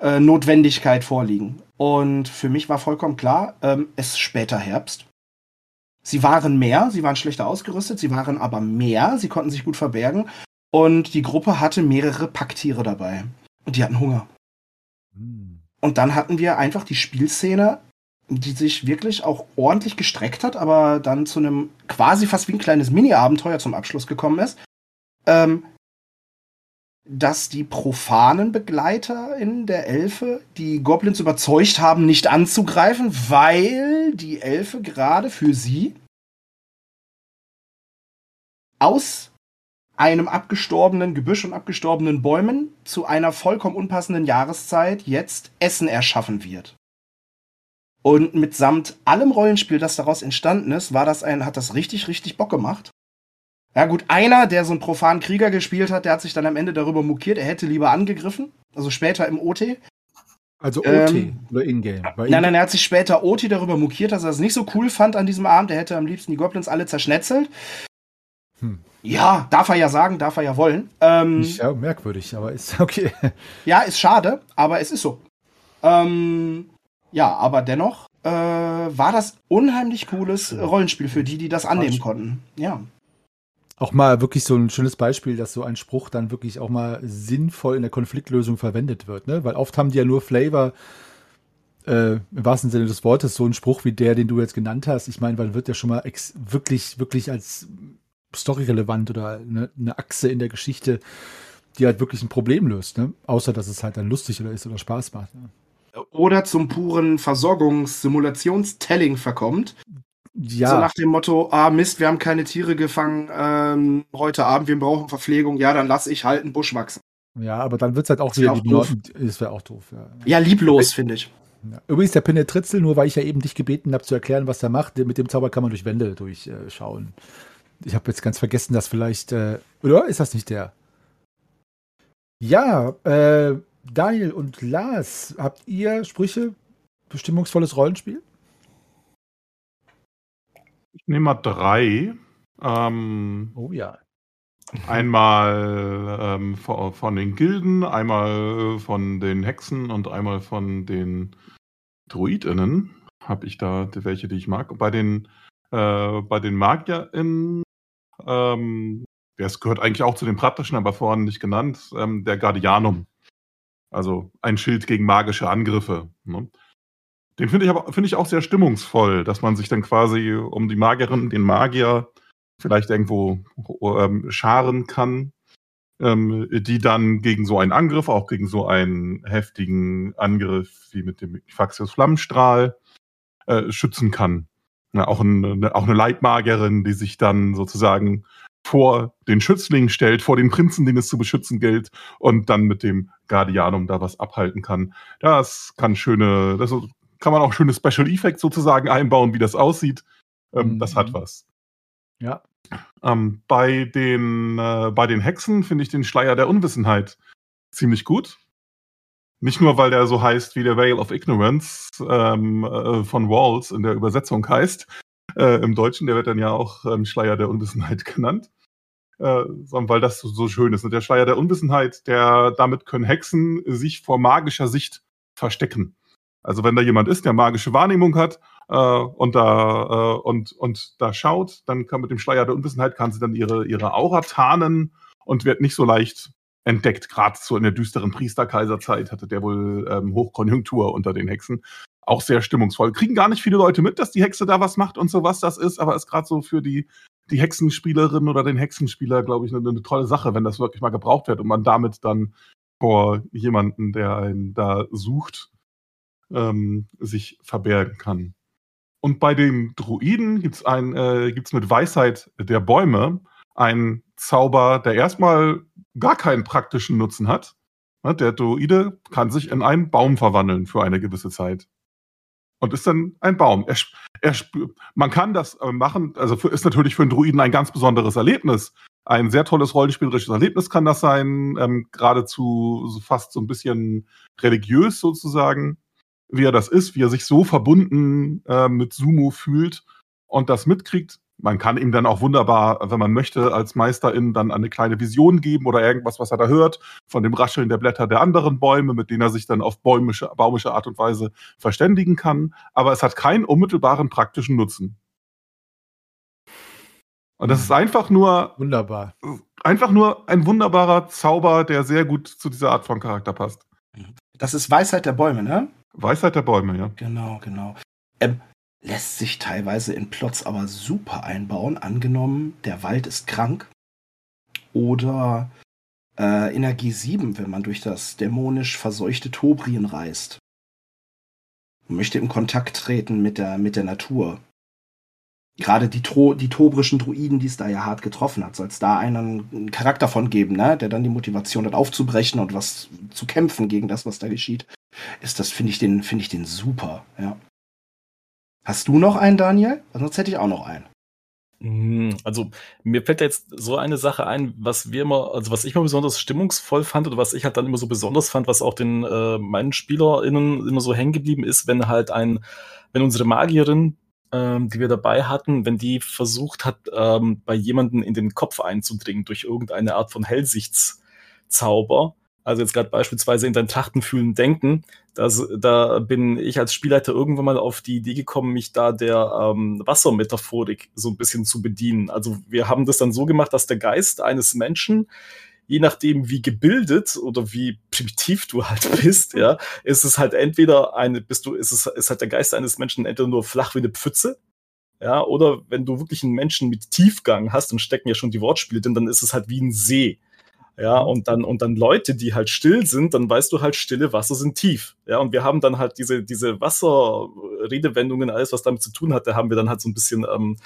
äh, Notwendigkeit vorliegen. Und für mich war vollkommen klar, ähm, es ist später Herbst. Sie waren mehr, sie waren schlechter ausgerüstet, sie waren aber mehr, sie konnten sich gut verbergen. Und die Gruppe hatte mehrere Packtiere dabei. Und die hatten Hunger. Hm. Und dann hatten wir einfach die Spielszene, die sich wirklich auch ordentlich gestreckt hat, aber dann zu einem quasi fast wie ein kleines Mini-Abenteuer zum Abschluss gekommen ist. Ähm, dass die profanen Begleiter in der Elfe die Goblins überzeugt haben, nicht anzugreifen, weil die Elfe gerade für sie aus einem abgestorbenen Gebüsch und abgestorbenen Bäumen zu einer vollkommen unpassenden Jahreszeit jetzt Essen erschaffen wird. Und mitsamt allem Rollenspiel, das daraus entstanden ist, war das ein, hat das richtig, richtig Bock gemacht. Ja gut, einer, der so einen profanen Krieger gespielt hat, der hat sich dann am Ende darüber mokiert, er hätte lieber angegriffen. Also später im OT. Also OT Ähm, oder Ingame. Bei Nein, nein, er hat sich später OT darüber mokiert, dass er es nicht so cool fand an diesem Abend. Er hätte am liebsten die Goblins alle zerschnetzelt. Hm. Ja, darf er ja sagen, darf er ja wollen. Ähm, ja, merkwürdig, aber ist okay. Ja, ist schade, aber es ist so. Ähm, ja, aber dennoch äh, war das unheimlich cooles Rollenspiel für die, die das annehmen konnten. Ja. Auch mal wirklich so ein schönes Beispiel, dass so ein Spruch dann wirklich auch mal sinnvoll in der Konfliktlösung verwendet wird, ne? Weil oft haben die ja nur Flavor, äh, im wahrsten Sinne des Wortes, so ein Spruch wie der, den du jetzt genannt hast. Ich meine, weil wird ja schon mal wirklich, wirklich als storyrelevant oder eine, eine Achse in der Geschichte, die halt wirklich ein Problem löst, ne? Außer dass es halt dann lustig oder ist oder Spaß macht. Ne? Oder zum puren Versorgungs-Simulations-Telling verkommt. Ja. So nach dem Motto, ah Mist, wir haben keine Tiere gefangen ähm, heute Abend, wir brauchen Verpflegung, ja, dann lass ich halt einen Busch wachsen. Ja, aber dann wird es halt auch das wieder die doof. Das wäre auch doof, ja. Ja, lieblos, finde ich. Ja. Übrigens, der Penetritzel, nur weil ich ja eben dich gebeten habe zu erklären, was er macht, mit dem Zauber kann man durch Wände durchschauen. Äh, ich habe jetzt ganz vergessen, dass vielleicht, äh, oder ist das nicht der? Ja, äh, Daniel und Lars, habt ihr Sprüche? Bestimmungsvolles Rollenspiel? Ich nehme mal drei. Ähm, oh ja. Einmal ähm, von, den Gilden, einmal von den Hexen und einmal von den DruidInnen habe ich da welche, die ich mag. Bei den, äh, bei den MagierInnen, ähm, das gehört eigentlich auch zu den praktischen, aber vorhin nicht genannt, ähm, der Guardianum. Also ein Schild gegen magische Angriffe. Ne? Den finde ich aber finde ich auch sehr stimmungsvoll, dass man sich dann quasi um die Magierin, den Magier vielleicht irgendwo ähm, scharen kann, ähm, die dann gegen so einen Angriff, auch gegen so einen heftigen Angriff wie mit dem Faxius Flammenstrahl äh, schützen kann. Ja, auch, eine, auch eine Leitmagierin, die sich dann sozusagen vor den Schützling stellt, vor den Prinzen, den es zu beschützen gilt, und dann mit dem Guardianum da was abhalten kann. Das kann schöne, das kann man auch schöne Special Effects sozusagen einbauen, wie das aussieht. Ähm, mhm. Das hat was. Ja. Ähm, bei, den, äh, bei den Hexen finde ich den Schleier der Unwissenheit ziemlich gut. Nicht nur, weil der so heißt wie der Veil of Ignorance ähm, äh, von Walls in der Übersetzung heißt. Äh, Im Deutschen, der wird dann ja auch ähm, Schleier der Unwissenheit genannt. Äh, sondern weil das so, so schön ist. Und der Schleier der Unwissenheit, der damit können Hexen sich vor magischer Sicht verstecken. Also wenn da jemand ist, der magische Wahrnehmung hat äh, und da äh, und und da schaut, dann kann mit dem Schleier der Unwissenheit kann sie dann ihre ihre Aura tarnen und wird nicht so leicht entdeckt. Gerade so in der düsteren Priesterkaiserzeit hatte der wohl ähm, Hochkonjunktur unter den Hexen. Auch sehr stimmungsvoll. Kriegen gar nicht viele Leute mit, dass die Hexe da was macht und so was das ist, aber ist gerade so für die die Hexenspielerin oder den Hexenspieler, glaube ich, eine, eine tolle Sache, wenn das wirklich mal gebraucht wird und man damit dann vor jemanden, der einen da sucht, ähm, sich verbergen kann. Und bei den Druiden gibt es äh, mit Weisheit der Bäume einen Zauber, der erstmal gar keinen praktischen Nutzen hat. Ne, der Druide kann sich in einen Baum verwandeln für eine gewisse Zeit. Und ist dann ein Baum. Er, er, man kann das äh, machen, also für, ist natürlich für einen Druiden ein ganz besonderes Erlebnis. Ein sehr tolles rollenspielerisches Erlebnis kann das sein, ähm, geradezu so fast so ein bisschen religiös sozusagen wie er das ist, wie er sich so verbunden äh, mit Sumo fühlt und das mitkriegt. Man kann ihm dann auch wunderbar, wenn man möchte, als Meisterin dann eine kleine Vision geben oder irgendwas, was er da hört, von dem Rascheln der Blätter der anderen Bäume, mit denen er sich dann auf bäumische, baumische Art und Weise verständigen kann. Aber es hat keinen unmittelbaren praktischen Nutzen. Und das ist einfach nur. Wunderbar. Einfach nur ein wunderbarer Zauber, der sehr gut zu dieser Art von Charakter passt. Das ist Weisheit der Bäume, ne? Weisheit der Bäume, ja. Genau, genau. Ähm, lässt sich teilweise in Plots aber super einbauen. Angenommen, der Wald ist krank. Oder äh, Energie 7, wenn man durch das dämonisch verseuchte Tobrien reist. Man möchte in Kontakt treten mit der, mit der Natur. Gerade die, Tro die tobrischen Druiden, die es da ja hart getroffen hat, soll es da einen, einen Charakter von geben, ne? der dann die Motivation hat, aufzubrechen und was zu kämpfen gegen das, was da geschieht ist das, finde ich den, finde ich den super, ja. Hast du noch einen, Daniel? Sonst hätte ich auch noch einen. Hm, also mir fällt jetzt so eine Sache ein, was wir immer, also was ich immer besonders stimmungsvoll fand oder was ich halt dann immer so besonders fand, was auch den äh, meinen SpielerInnen immer so hängen geblieben ist, wenn halt ein, wenn unsere Magierin ähm, die wir dabei hatten, wenn die versucht hat, ähm, bei jemanden in den Kopf einzudringen durch irgendeine Art von Hellsichtszauber. Also jetzt gerade beispielsweise in dein Trachten fühlen denken. Das, da bin ich als Spielleiter irgendwann mal auf die Idee gekommen, mich da der ähm, Wassermetaphorik so ein bisschen zu bedienen. Also wir haben das dann so gemacht, dass der Geist eines Menschen je nachdem, wie gebildet oder wie primitiv du halt bist, ja, ist es halt entweder eine, bist du, ist es, ist halt der Geist eines Menschen entweder nur flach wie eine Pfütze, ja, oder wenn du wirklich einen Menschen mit Tiefgang hast, dann stecken ja schon die Wortspiele drin, dann ist es halt wie ein See. Ja, mhm. und dann, und dann Leute, die halt still sind, dann weißt du halt, stille Wasser sind tief. Ja, und wir haben dann halt diese, diese Wasserredewendungen, alles, was damit zu tun hatte, haben wir dann halt so ein bisschen ähm,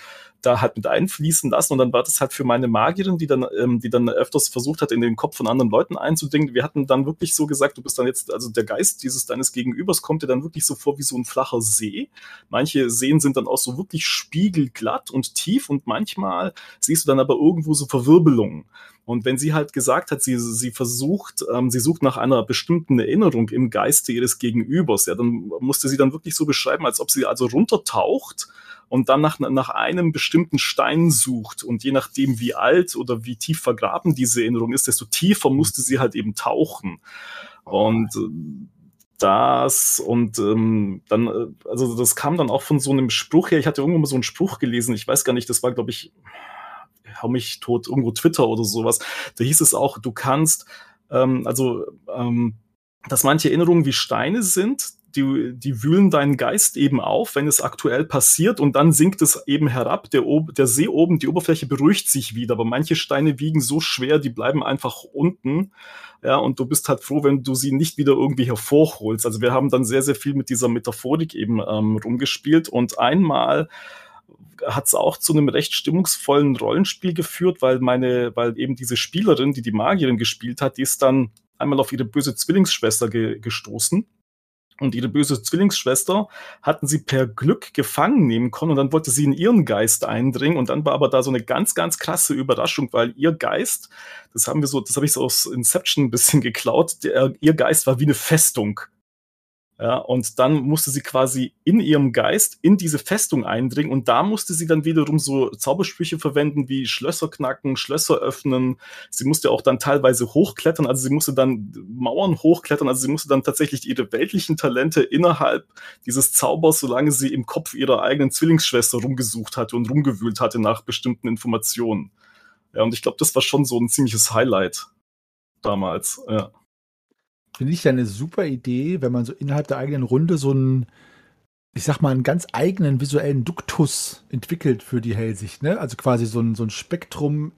da halt mit einfließen lassen. Und dann war das halt für meine Magierin, die dann, ähm, die dann öfters versucht hat, in den Kopf von anderen Leuten einzudingen. Wir hatten dann wirklich so gesagt, du bist dann jetzt, also der Geist dieses deines Gegenübers kommt dir dann wirklich so vor wie so ein flacher See. Manche Seen sind dann auch so wirklich spiegelglatt und tief und manchmal siehst du dann aber irgendwo so Verwirbelungen. Und wenn sie halt gesagt hat, sie, sie versucht, ähm, sie sucht nach einer bestimmten Erinnerung im Geiste ihres Gegenübers, ja, dann musste sie dann wirklich so beschreiben, als ob sie also runtertaucht und dann nach, nach einem bestimmten Stein sucht. Und je nachdem, wie alt oder wie tief vergraben diese Erinnerung ist, desto tiefer musste sie halt eben tauchen. Und äh, das und ähm, dann, äh, also das kam dann auch von so einem Spruch her. Ich hatte irgendwo mal so einen Spruch gelesen, ich weiß gar nicht, das war, glaube ich, hau mich tot, irgendwo Twitter oder sowas. Da hieß es auch, du kannst, ähm, also, ähm, dass manche Erinnerungen wie Steine sind, die, die wühlen deinen Geist eben auf, wenn es aktuell passiert und dann sinkt es eben herab. Der, der See oben, die Oberfläche beruhigt sich wieder, aber manche Steine wiegen so schwer, die bleiben einfach unten. Ja, und du bist halt froh, wenn du sie nicht wieder irgendwie hervorholst. Also wir haben dann sehr, sehr viel mit dieser Metaphorik eben ähm, rumgespielt und einmal hat es auch zu einem recht stimmungsvollen Rollenspiel geführt, weil meine, weil eben diese Spielerin, die die Magierin gespielt hat, die ist dann einmal auf ihre böse Zwillingsschwester ge gestoßen. Und ihre böse Zwillingsschwester hatten sie per Glück gefangen nehmen können und dann wollte sie in ihren Geist eindringen und dann war aber da so eine ganz, ganz krasse Überraschung, weil ihr Geist, das haben wir so, das habe ich so aus Inception ein bisschen geklaut, der, ihr Geist war wie eine Festung. Ja, und dann musste sie quasi in ihrem Geist in diese Festung eindringen und da musste sie dann wiederum so Zaubersprüche verwenden wie Schlösser knacken, Schlösser öffnen. Sie musste auch dann teilweise hochklettern, also sie musste dann Mauern hochklettern, also sie musste dann tatsächlich ihre weltlichen Talente innerhalb dieses Zaubers, solange sie im Kopf ihrer eigenen Zwillingsschwester rumgesucht hatte und rumgewühlt hatte nach bestimmten Informationen. Ja, und ich glaube, das war schon so ein ziemliches Highlight damals. Ja. Finde ich ja eine super Idee, wenn man so innerhalb der eigenen Runde so einen, ich sag mal, einen ganz eigenen visuellen Duktus entwickelt für die Hellsicht. Ne? Also quasi so ein, so ein Spektrum,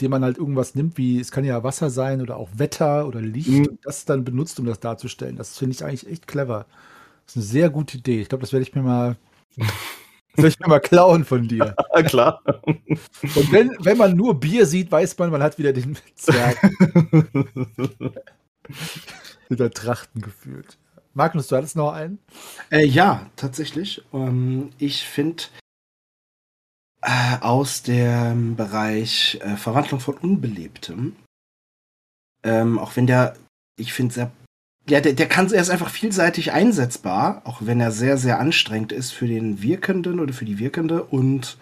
dem man halt irgendwas nimmt, wie es kann ja Wasser sein oder auch Wetter oder Licht, mhm. und das dann benutzt, um das darzustellen. Das finde ich eigentlich echt clever. Das ist eine sehr gute Idee. Ich glaube, das werde ich mir mal. Soll ich mir mal klauen von dir? Klar. Und wenn, wenn man nur Bier sieht, weiß man, man hat wieder den Zwerg. Wieder Trachten gefühlt. Magnus, du hattest noch einen? Äh, ja, tatsächlich. Ähm, ich finde äh, aus dem Bereich äh, Verwandlung von Unbelebtem, ähm, auch wenn der, ich finde sehr, ja, der, der kann, er ist einfach vielseitig einsetzbar, auch wenn er sehr, sehr anstrengend ist für den Wirkenden oder für die Wirkende und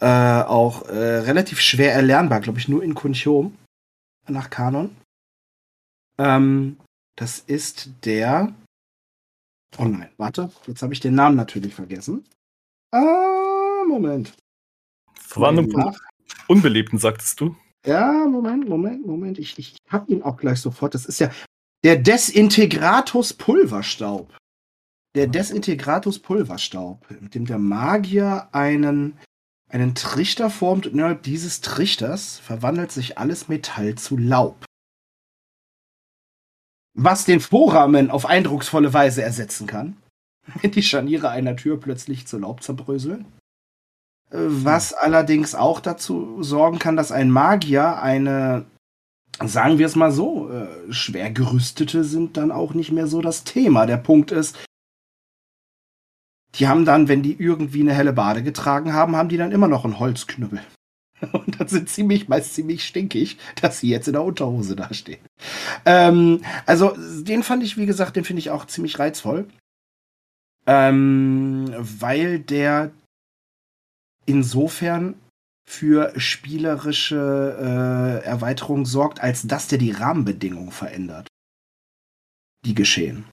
äh, auch äh, relativ schwer erlernbar, glaube ich, nur in Kunchom nach Kanon. Ähm, das ist der. Oh nein, warte, jetzt habe ich den Namen natürlich vergessen. Ah, Moment. Verwandlung von Unbelebten, sagtest du? Ja, Moment, Moment, Moment. Ich, ich hab ihn auch gleich sofort. Das ist ja der Desintegratus Pulverstaub. Der Desintegratus Pulverstaub, mit dem der Magier einen, einen Trichter formt und innerhalb dieses Trichters verwandelt sich alles Metall zu Laub was den Vorrahmen auf eindrucksvolle Weise ersetzen kann, wenn die Scharniere einer Tür plötzlich zu Laub zerbröseln. Äh, was hm. allerdings auch dazu sorgen kann, dass ein Magier eine, sagen wir es mal so, äh, schwer gerüstete sind dann auch nicht mehr so das Thema. Der Punkt ist, die haben dann, wenn die irgendwie eine helle Bade getragen haben, haben die dann immer noch einen Holzknüppel. Und dann sind ziemlich, meist ziemlich stinkig, dass sie jetzt in der Unterhose dastehen. Ähm, also, den fand ich, wie gesagt, den finde ich auch ziemlich reizvoll. Ähm, weil der insofern für spielerische äh, Erweiterung sorgt, als dass der die Rahmenbedingungen verändert, die geschehen.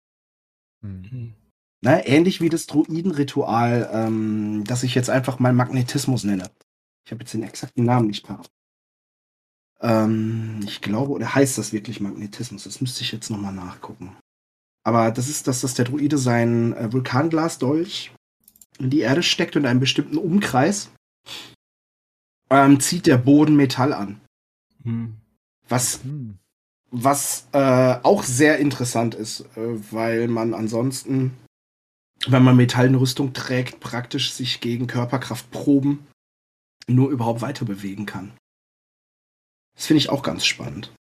Mhm. Na, ähnlich wie das Druidenritual, ähm, das ich jetzt einfach mal Magnetismus nenne. Ich habe jetzt den exakten Namen nicht parat. Ähm, ich glaube, oder heißt das wirklich Magnetismus? Das müsste ich jetzt nochmal nachgucken. Aber das ist das, dass der Druide sein äh, Vulkanglasdolch in die Erde steckt und in einem bestimmten Umkreis ähm, zieht der Boden Metall an. Hm. Was, hm. was äh, auch sehr interessant ist, äh, weil man ansonsten, wenn man Metallrüstung trägt, praktisch sich gegen Körperkraftproben nur überhaupt weiter bewegen kann. Das finde ich auch ganz spannend.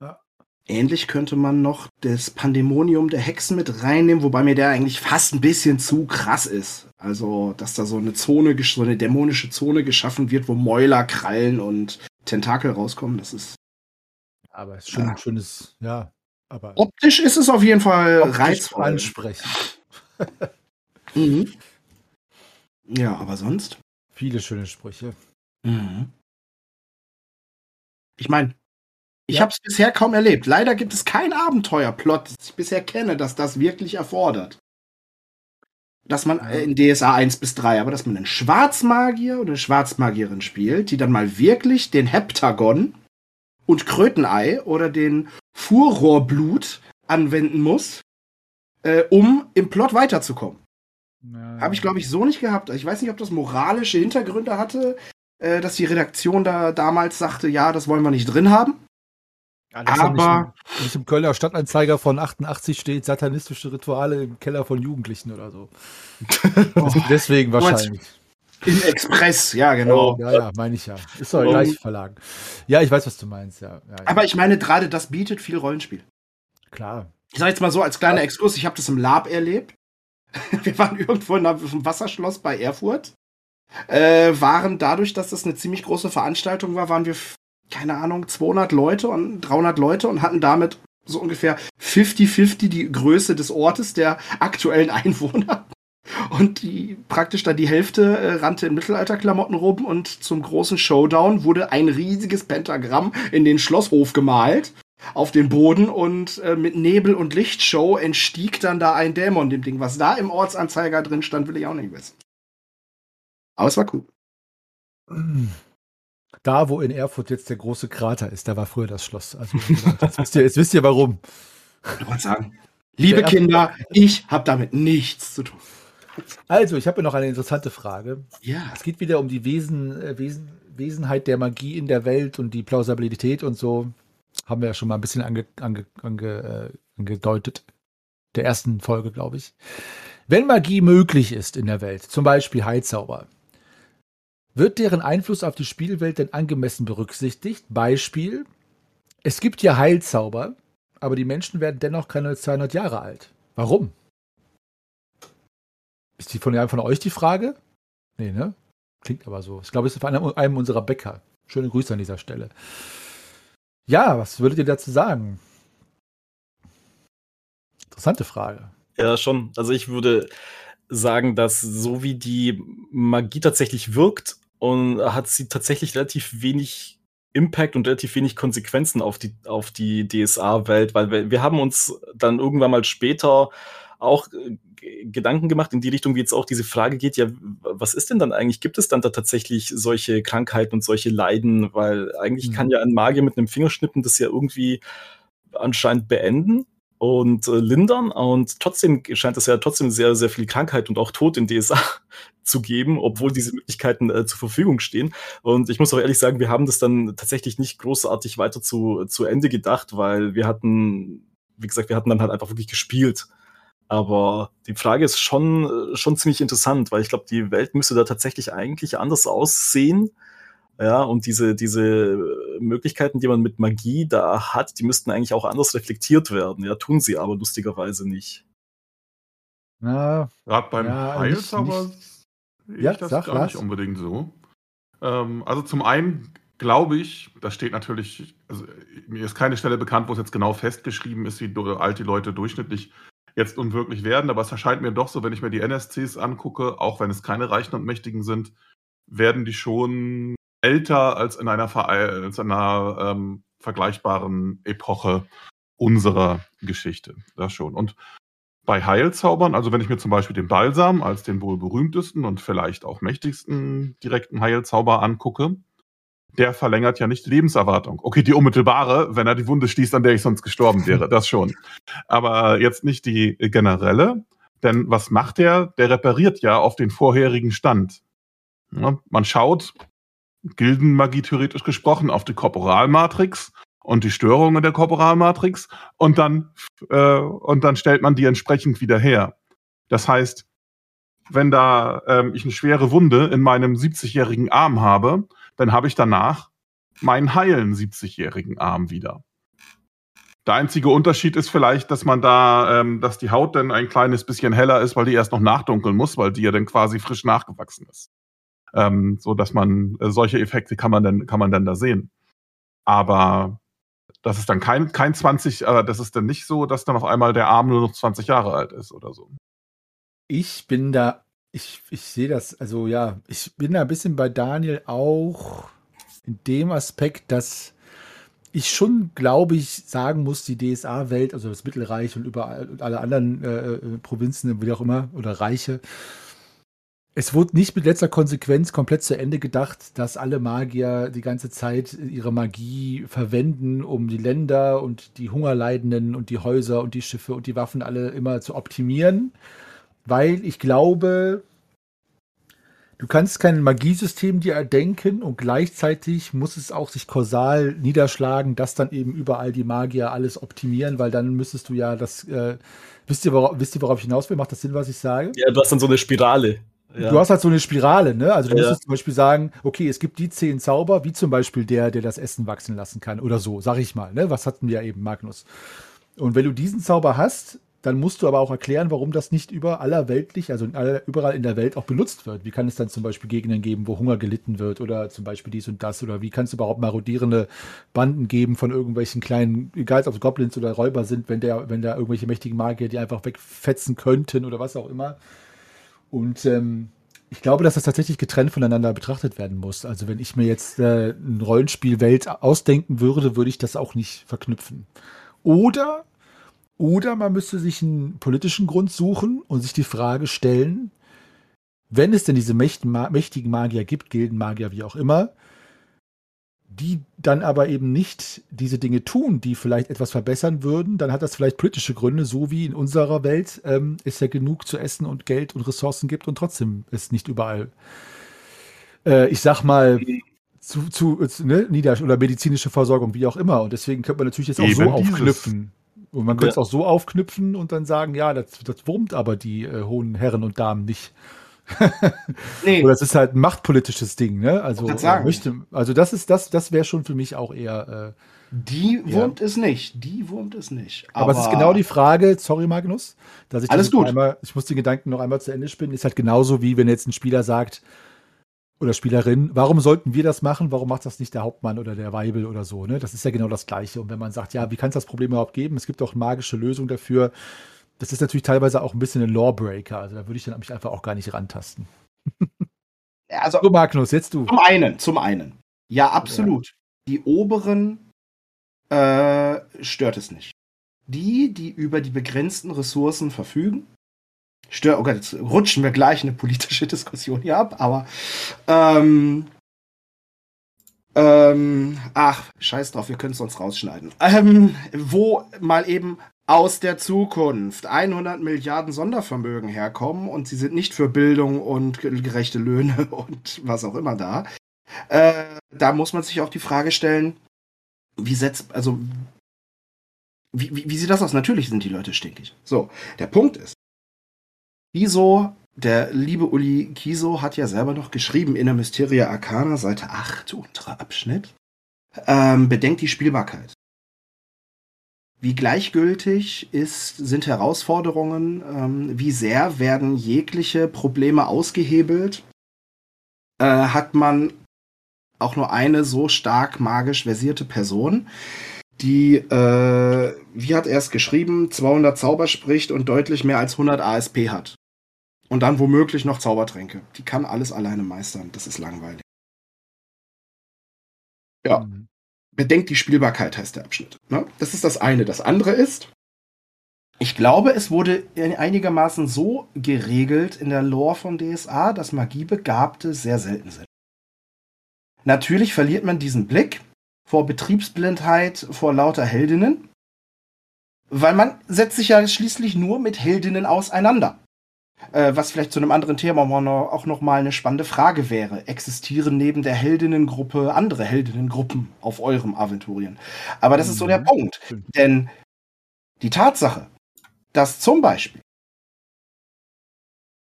Ja. Ähnlich könnte man noch das Pandemonium der Hexen mit reinnehmen, wobei mir der eigentlich fast ein bisschen zu krass ist. Also, dass da so eine Zone, so eine dämonische Zone geschaffen wird, wo Mäuler, Krallen und Tentakel rauskommen. Das ist. Aber es ist schon ja. ein schönes, ja. Aber optisch ist es auf jeden Fall reizvoll. Ansprechend. mhm. Ja, aber sonst? Viele schöne Sprüche. Mhm. Ich meine, ich ja. habe es bisher kaum erlebt. Leider gibt es kein Abenteuerplot, das ich bisher kenne, das das wirklich erfordert. Dass man äh, in DSA 1 bis 3, aber dass man einen Schwarzmagier oder eine Schwarzmagierin spielt, die dann mal wirklich den Heptagon und Krötenei oder den Furrohrblut anwenden muss, äh, um im Plot weiterzukommen. Habe ich, glaube ich, so nicht gehabt. Ich weiß nicht, ob das moralische Hintergründe hatte, äh, dass die Redaktion da damals sagte, ja, das wollen wir nicht drin haben. Ja, aber nicht, nicht, im Kölner Stadtanzeiger von 88 steht satanistische Rituale im Keller von Jugendlichen oder so. oh, Deswegen wahrscheinlich. Im Express, ja, genau. Oh, ja, ja, meine ich ja. Ist doch gleich Verlagen. Ja, ich weiß, was du meinst, ja. ja, ja. Aber ich meine, gerade das bietet viel Rollenspiel. Klar. Ich sage jetzt mal so als kleiner Exkurs, ich habe das im Lab erlebt. Wir waren irgendwo in einem Wasserschloss bei Erfurt äh, waren dadurch, dass das eine ziemlich große Veranstaltung war, waren wir, keine Ahnung, 200 Leute und 300 Leute und hatten damit so ungefähr 50-50 die Größe des Ortes der aktuellen Einwohner. Und die praktisch da die Hälfte äh, rannte in Mittelalterklamotten rum und zum großen Showdown wurde ein riesiges Pentagramm in den Schlosshof gemalt auf den Boden und äh, mit Nebel und Lichtshow entstieg dann da ein Dämon dem Ding. Was da im Ortsanzeiger drin stand, will ich auch nicht wissen. Aber es war cool. Da, wo in Erfurt jetzt der große Krater ist, da war früher das Schloss. Also, jetzt, wisst ihr, jetzt wisst ihr warum. Ich wollte sagen, liebe Kinder, ich habe damit nichts zu tun. Also, ich habe noch eine interessante Frage. Ja. Es geht wieder um die Wesen, äh, Wesen, Wesenheit der Magie in der Welt und die Plausibilität und so. Haben wir ja schon mal ein bisschen ange, ange, ange, äh, angedeutet. Der ersten Folge, glaube ich. Wenn Magie möglich ist in der Welt, zum Beispiel Heilzauber, wird deren Einfluss auf die Spielwelt denn angemessen berücksichtigt? Beispiel: Es gibt ja Heilzauber, aber die Menschen werden dennoch keine 200 Jahre alt. Warum? Ist die von einem von euch die Frage? Nee, ne? Klingt aber so. Ich glaube, es ist von einem, einem unserer Bäcker. Schöne Grüße an dieser Stelle. Ja, was würdet ihr dazu sagen? Interessante Frage. Ja, schon. Also ich würde sagen, dass so wie die Magie tatsächlich wirkt, und hat sie tatsächlich relativ wenig Impact und relativ wenig Konsequenzen auf die, auf die DSA-Welt, weil wir, wir haben uns dann irgendwann mal später auch äh, Gedanken gemacht in die Richtung, wie jetzt auch diese Frage geht, ja, was ist denn dann eigentlich? Gibt es dann da tatsächlich solche Krankheiten und solche Leiden? Weil eigentlich mhm. kann ja ein Magier mit einem Fingerschnippen das ja irgendwie anscheinend beenden und äh, lindern. Und trotzdem scheint es ja trotzdem sehr, sehr viel Krankheit und auch Tod in DSA zu geben, obwohl diese Möglichkeiten äh, zur Verfügung stehen. Und ich muss auch ehrlich sagen, wir haben das dann tatsächlich nicht großartig weiter zu, zu Ende gedacht, weil wir hatten, wie gesagt, wir hatten dann halt einfach wirklich gespielt. Aber die Frage ist schon, äh, schon ziemlich interessant, weil ich glaube, die Welt müsste da tatsächlich eigentlich anders aussehen ja, und diese, diese Möglichkeiten, die man mit Magie da hat, die müssten eigentlich auch anders reflektiert werden. Ja, tun sie aber lustigerweise nicht. Ja, Gerade beim ja, Heilzauber sehe ja, ich das gar was? nicht unbedingt so. Ähm, also zum einen glaube ich, das steht natürlich, also mir ist keine Stelle bekannt, wo es jetzt genau festgeschrieben ist, wie alt die Leute durchschnittlich jetzt unwirklich werden, aber es erscheint mir doch so, wenn ich mir die NSCs angucke, auch wenn es keine Reichen und Mächtigen sind, werden die schon älter als in einer, als in einer ähm, vergleichbaren Epoche unserer Geschichte. Das schon. Und bei Heilzaubern, also wenn ich mir zum Beispiel den Balsam als den wohl berühmtesten und vielleicht auch mächtigsten direkten Heilzauber angucke, der verlängert ja nicht die Lebenserwartung. Okay, die unmittelbare, wenn er die Wunde schließt, an der ich sonst gestorben wäre, das schon. Aber jetzt nicht die generelle, denn was macht der? Der repariert ja auf den vorherigen Stand. Ja, man schaut, Gildenmagie theoretisch gesprochen, auf die Korporalmatrix und die Störungen der Korporalmatrix und dann, äh, und dann stellt man die entsprechend wieder her. Das heißt, wenn da ähm, ich eine schwere Wunde in meinem 70-jährigen Arm habe, dann habe ich danach meinen heilen 70-jährigen Arm wieder. Der einzige Unterschied ist vielleicht, dass man da, ähm, dass die Haut dann ein kleines bisschen heller ist, weil die erst noch nachdunkeln muss, weil die ja dann quasi frisch nachgewachsen ist. Ähm, so dass man äh, solche Effekte kann man dann kann man dann da sehen. Aber das ist dann kein kein 20, äh, das ist dann nicht so, dass dann auf einmal der Arm nur noch 20 Jahre alt ist oder so. Ich bin da ich, ich sehe das, also ja, ich bin da ein bisschen bei Daniel auch in dem Aspekt, dass ich schon, glaube ich, sagen muss, die DSA-Welt, also das Mittelreich und überall und alle anderen äh, äh, Provinzen, wie auch immer, oder Reiche, es wurde nicht mit letzter Konsequenz komplett zu Ende gedacht, dass alle Magier die ganze Zeit ihre Magie verwenden, um die Länder und die Hungerleidenden und die Häuser und die Schiffe und die Waffen alle immer zu optimieren weil ich glaube, du kannst kein Magiesystem dir erdenken und gleichzeitig muss es auch sich kausal niederschlagen, dass dann eben überall die Magier alles optimieren, weil dann müsstest du ja das, äh, wisst, ihr, worauf, wisst ihr, worauf ich hinaus will? Macht das Sinn, was ich sage? Ja, du hast dann so eine Spirale. Ja. Du hast halt so eine Spirale, ne? Also du ja. müsstest zum Beispiel sagen, okay, es gibt die zehn Zauber, wie zum Beispiel der, der das Essen wachsen lassen kann oder so, sag ich mal, ne? Was hatten wir ja eben, Magnus? Und wenn du diesen Zauber hast, dann musst du aber auch erklären, warum das nicht überall weltlich, also in aller, überall in der Welt auch benutzt wird. Wie kann es dann zum Beispiel Gegenden geben, wo Hunger gelitten wird oder zum Beispiel dies und das? Oder wie kann es überhaupt marodierende Banden geben von irgendwelchen kleinen, egal ob es Goblins oder Räuber sind, wenn, der, wenn da irgendwelche mächtigen Magier die einfach wegfetzen könnten oder was auch immer. Und ähm, ich glaube, dass das tatsächlich getrennt voneinander betrachtet werden muss. Also wenn ich mir jetzt äh, ein Rollenspielwelt ausdenken würde, würde ich das auch nicht verknüpfen. Oder oder man müsste sich einen politischen Grund suchen und sich die Frage stellen, wenn es denn diese mächtigen Magier gibt, Gildenmagier, wie auch immer, die dann aber eben nicht diese Dinge tun, die vielleicht etwas verbessern würden, dann hat das vielleicht politische Gründe, so wie in unserer Welt ähm, es ja genug zu essen und Geld und Ressourcen gibt und trotzdem ist nicht überall, äh, ich sag mal, zu, zu ne, Nieder- oder medizinische Versorgung, wie auch immer. Und deswegen könnte man natürlich jetzt auch Eben so aufknüpfen. Und man könnte es auch so aufknüpfen und dann sagen, ja, das, das wurmt aber die äh, hohen Herren und Damen nicht. nee. Oder es ist halt ein machtpolitisches Ding, ne? Also, möchte, also das ist das, das wäre schon für mich auch eher. Äh, die wurmt ja. es nicht. Die wurmt es nicht. Aber, aber, es ist genau die Frage, sorry Magnus, dass ich alles gut. Einmal, ich muss den Gedanken noch einmal zu Ende spinnen, ist halt genauso wie wenn jetzt ein Spieler sagt, oder Spielerin, warum sollten wir das machen? Warum macht das nicht der Hauptmann oder der Weibel oder so? Ne? Das ist ja genau das Gleiche. Und wenn man sagt, ja, wie kann es das Problem überhaupt geben? Es gibt doch magische Lösungen dafür. Das ist natürlich teilweise auch ein bisschen ein Lawbreaker. Also da würde ich dann mich einfach auch gar nicht rantasten. Also, so, Magnus, jetzt du. Zum einen, zum einen. Ja, absolut. Ja. Die oberen äh, stört es nicht. Die, die über die begrenzten Ressourcen verfügen, stör, oh Gott, jetzt rutschen wir gleich eine politische Diskussion hier ab, aber ähm, ähm, ach, scheiß drauf, wir können es sonst rausschneiden. Ähm, wo mal eben aus der Zukunft 100 Milliarden Sondervermögen herkommen und sie sind nicht für Bildung und gerechte Löhne und was auch immer da. Äh, da muss man sich auch die Frage stellen, wie setzt, also, wie, wie, wie sieht das aus? Natürlich sind die Leute stinkig. So, der Punkt ist, Kiso, der liebe Uli Kiso hat ja selber noch geschrieben in der Mysteria Arcana, Seite 8, unterer Abschnitt, ähm, bedenkt die Spielbarkeit. Wie gleichgültig ist, sind Herausforderungen, ähm, wie sehr werden jegliche Probleme ausgehebelt, äh, hat man auch nur eine so stark magisch versierte Person, die äh, wie hat er es geschrieben, 200 Zauber spricht und deutlich mehr als 100 ASP hat. Und dann womöglich noch Zaubertränke. Die kann alles alleine meistern. Das ist langweilig. Ja. Mhm. Bedenkt die Spielbarkeit heißt der Abschnitt. Ne? Das ist das eine. Das andere ist, ich glaube, es wurde einigermaßen so geregelt in der Lore von DSA, dass Magiebegabte sehr selten sind. Natürlich verliert man diesen Blick vor Betriebsblindheit, vor lauter Heldinnen, weil man setzt sich ja schließlich nur mit Heldinnen auseinander. Äh, was vielleicht zu einem anderen Thema auch noch mal eine spannende Frage wäre. Existieren neben der Heldinnengruppe andere Heldinnengruppen auf eurem Aventurien? Aber das mhm. ist so der mhm. Punkt. Denn die Tatsache, dass zum Beispiel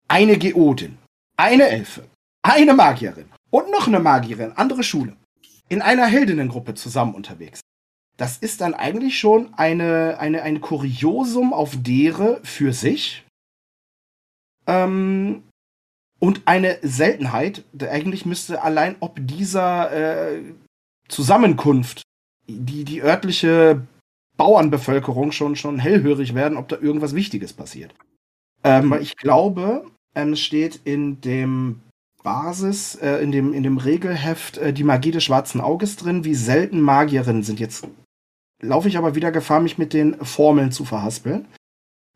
eine Geodin, eine Elfe, eine Magierin und noch eine Magierin, andere Schule, in einer Heldinnengruppe zusammen unterwegs. Das ist dann eigentlich schon eine, eine, ein Kuriosum auf dere für sich. Ähm, und eine Seltenheit. Eigentlich müsste allein ob dieser äh, Zusammenkunft die, die örtliche Bauernbevölkerung schon, schon hellhörig werden, ob da irgendwas Wichtiges passiert. Ähm, ich glaube, ähm, es steht in dem Basis, äh, in, dem, in dem Regelheft äh, die Magie des schwarzen Auges drin, wie selten Magierinnen sind. Jetzt laufe ich aber wieder Gefahr, mich mit den Formeln zu verhaspeln.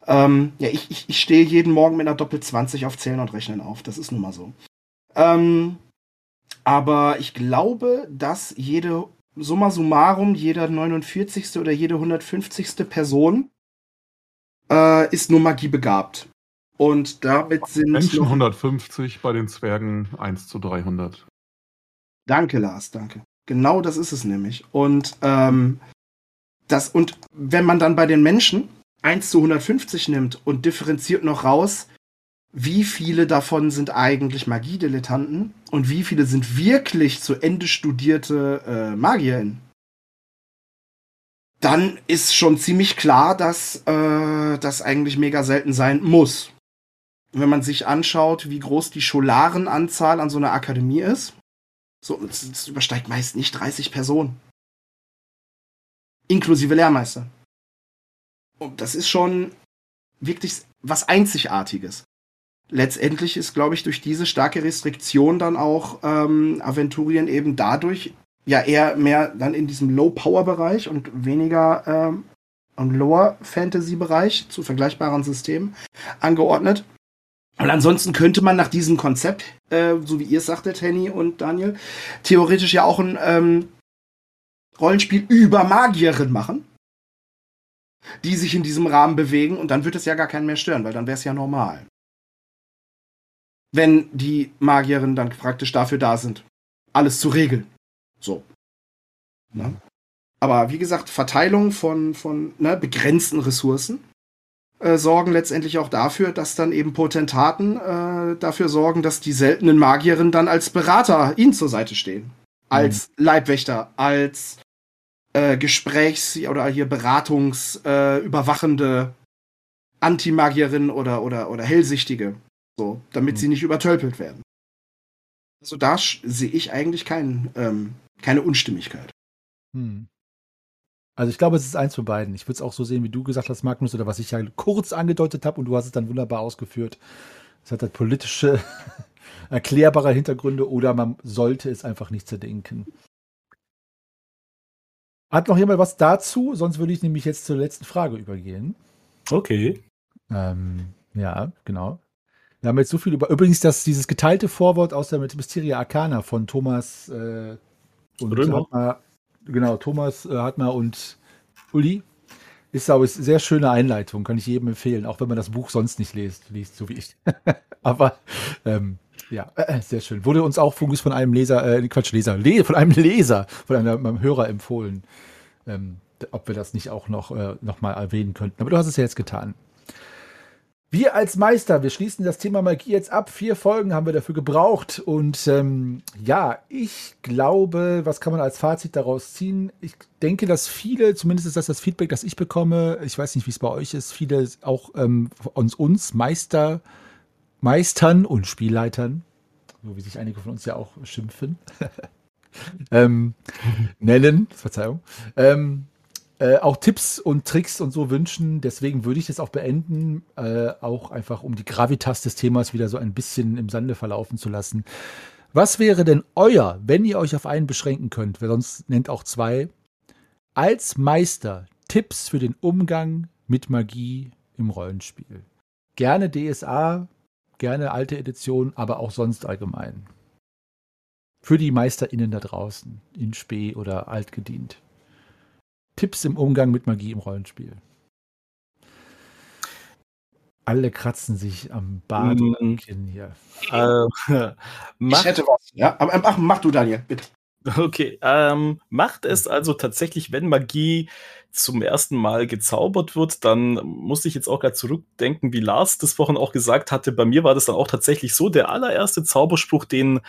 Ähm, ja, ich, ich, ich stehe jeden Morgen mit einer Doppel 20 auf Zählen und Rechnen auf. Das ist nun mal so. Ähm, aber ich glaube, dass jede summa summarum, jeder 49. oder jede 150. Person äh, ist nur Magie begabt. Und damit sind. Menschen 150, bei den Zwergen 1 zu 300. Danke, Lars, danke. Genau das ist es nämlich. Und, ähm, das, und wenn man dann bei den Menschen 1 zu 150 nimmt und differenziert noch raus, wie viele davon sind eigentlich Magiedilettanten und wie viele sind wirklich zu Ende studierte äh, Magierin, dann ist schon ziemlich klar, dass äh, das eigentlich mega selten sein muss. Wenn man sich anschaut, wie groß die Scholarenanzahl an so einer Akademie ist, so, es übersteigt meist nicht 30 Personen. Inklusive Lehrmeister. Und das ist schon wirklich was Einzigartiges letztendlich ist, glaube ich, durch diese starke Restriktion dann auch ähm, Aventurien eben dadurch ja eher mehr dann in diesem Low-Power-Bereich und weniger ähm, im Lower-Fantasy-Bereich zu vergleichbaren Systemen angeordnet. Und ansonsten könnte man nach diesem Konzept, äh, so wie ihr es sagtet, Henny und Daniel, theoretisch ja auch ein ähm, Rollenspiel über Magierin machen, die sich in diesem Rahmen bewegen und dann wird es ja gar keinen mehr stören, weil dann wäre es ja normal wenn die Magierinnen dann praktisch dafür da sind, alles zu regeln. So. Ne? Aber wie gesagt, Verteilung von, von ne, begrenzten Ressourcen äh, sorgen letztendlich auch dafür, dass dann eben Potentaten äh, dafür sorgen, dass die seltenen Magierinnen dann als Berater ihnen zur Seite stehen. Als mhm. Leibwächter, als äh, Gesprächs- oder hier Beratungsüberwachende äh, Antimagierin oder, oder, oder Hellsichtige. So, damit mhm. sie nicht übertölpelt werden. Also da sehe ich eigentlich kein, ähm, keine Unstimmigkeit. Hm. Also ich glaube, es ist eins von beiden. Ich würde es auch so sehen, wie du gesagt hast, Magnus, oder was ich ja kurz angedeutet habe und du hast es dann wunderbar ausgeführt. Es hat halt politische, erklärbare Hintergründe oder man sollte es einfach nicht zerdenken. Hat noch jemand was dazu? Sonst würde ich nämlich jetzt zur letzten Frage übergehen. Okay. Ähm, ja, genau. Wir haben jetzt so viel über. Übrigens, das, dieses geteilte Vorwort aus der Mysteria Arcana von Thomas äh, und Hartmar, genau, Thomas äh, Hartmar und Uli ist aber eine sehr schöne Einleitung, kann ich jedem empfehlen, auch wenn man das Buch sonst nicht liest, liest so wie ich. aber ähm, ja, äh, sehr schön. Wurde uns auch Fungus von einem Leser, äh, Quatsch, Leser, Le von einem Leser, von einem, einem Hörer empfohlen, ähm, ob wir das nicht auch noch, äh, noch mal erwähnen könnten. Aber du hast es ja jetzt getan. Wir als Meister, wir schließen das Thema Magie jetzt ab. Vier Folgen haben wir dafür gebraucht. Und ähm, ja, ich glaube, was kann man als Fazit daraus ziehen? Ich denke, dass viele, zumindest ist das das Feedback, das ich bekomme, ich weiß nicht, wie es bei euch ist, viele auch ähm, uns, uns Meister, Meistern und Spielleitern, so wie sich einige von uns ja auch schimpfen, ähm, nennen, Verzeihung, ähm, äh, auch Tipps und Tricks und so wünschen. Deswegen würde ich das auch beenden, äh, auch einfach um die Gravitas des Themas wieder so ein bisschen im Sande verlaufen zu lassen. Was wäre denn euer, wenn ihr euch auf einen beschränken könnt, wer sonst nennt auch zwei, als Meister Tipps für den Umgang mit Magie im Rollenspiel? Gerne DSA, gerne alte Edition, aber auch sonst allgemein. Für die MeisterInnen da draußen, in Spee oder altgedient. Tipps im Umgang mit Magie im Rollenspiel. Alle kratzen sich am Bart mm. und Kinn hier. Äh, ich hätte was, ja. Aber mach, mach du, Daniel, bitte. Okay, ähm, macht es also tatsächlich, wenn Magie zum ersten Mal gezaubert wird, dann muss ich jetzt auch gerade zurückdenken, wie Lars das vorhin auch gesagt hatte. Bei mir war das dann auch tatsächlich so, der allererste Zauberspruch, den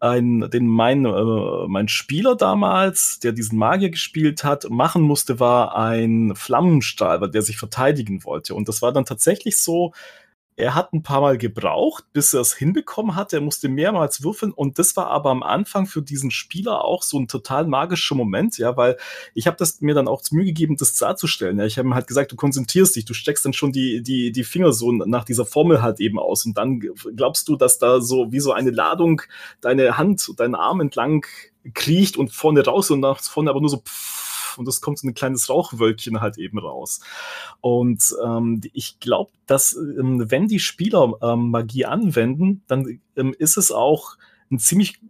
ein, den mein, äh, mein Spieler damals, der diesen Magier gespielt hat, machen musste, war ein Flammenstrahl, der sich verteidigen wollte. Und das war dann tatsächlich so, er hat ein paar Mal gebraucht, bis er es hinbekommen hatte. Er musste mehrmals würfeln und das war aber am Anfang für diesen Spieler auch so ein total magischer Moment, ja, weil ich habe das mir dann auch zu Mühe gegeben, das darzustellen. Ja. Ich habe ihm halt gesagt, du konzentrierst dich, du steckst dann schon die, die, die Finger so nach dieser Formel halt eben aus und dann glaubst du, dass da so wie so eine Ladung deine Hand, deinen Arm entlang kriecht und vorne raus und nach vorne aber nur so pff, und es kommt so ein kleines Rauchwölkchen halt eben raus. Und ähm, ich glaube, dass ähm, wenn die Spieler ähm, Magie anwenden, dann ähm, ist es auch ein ziemlich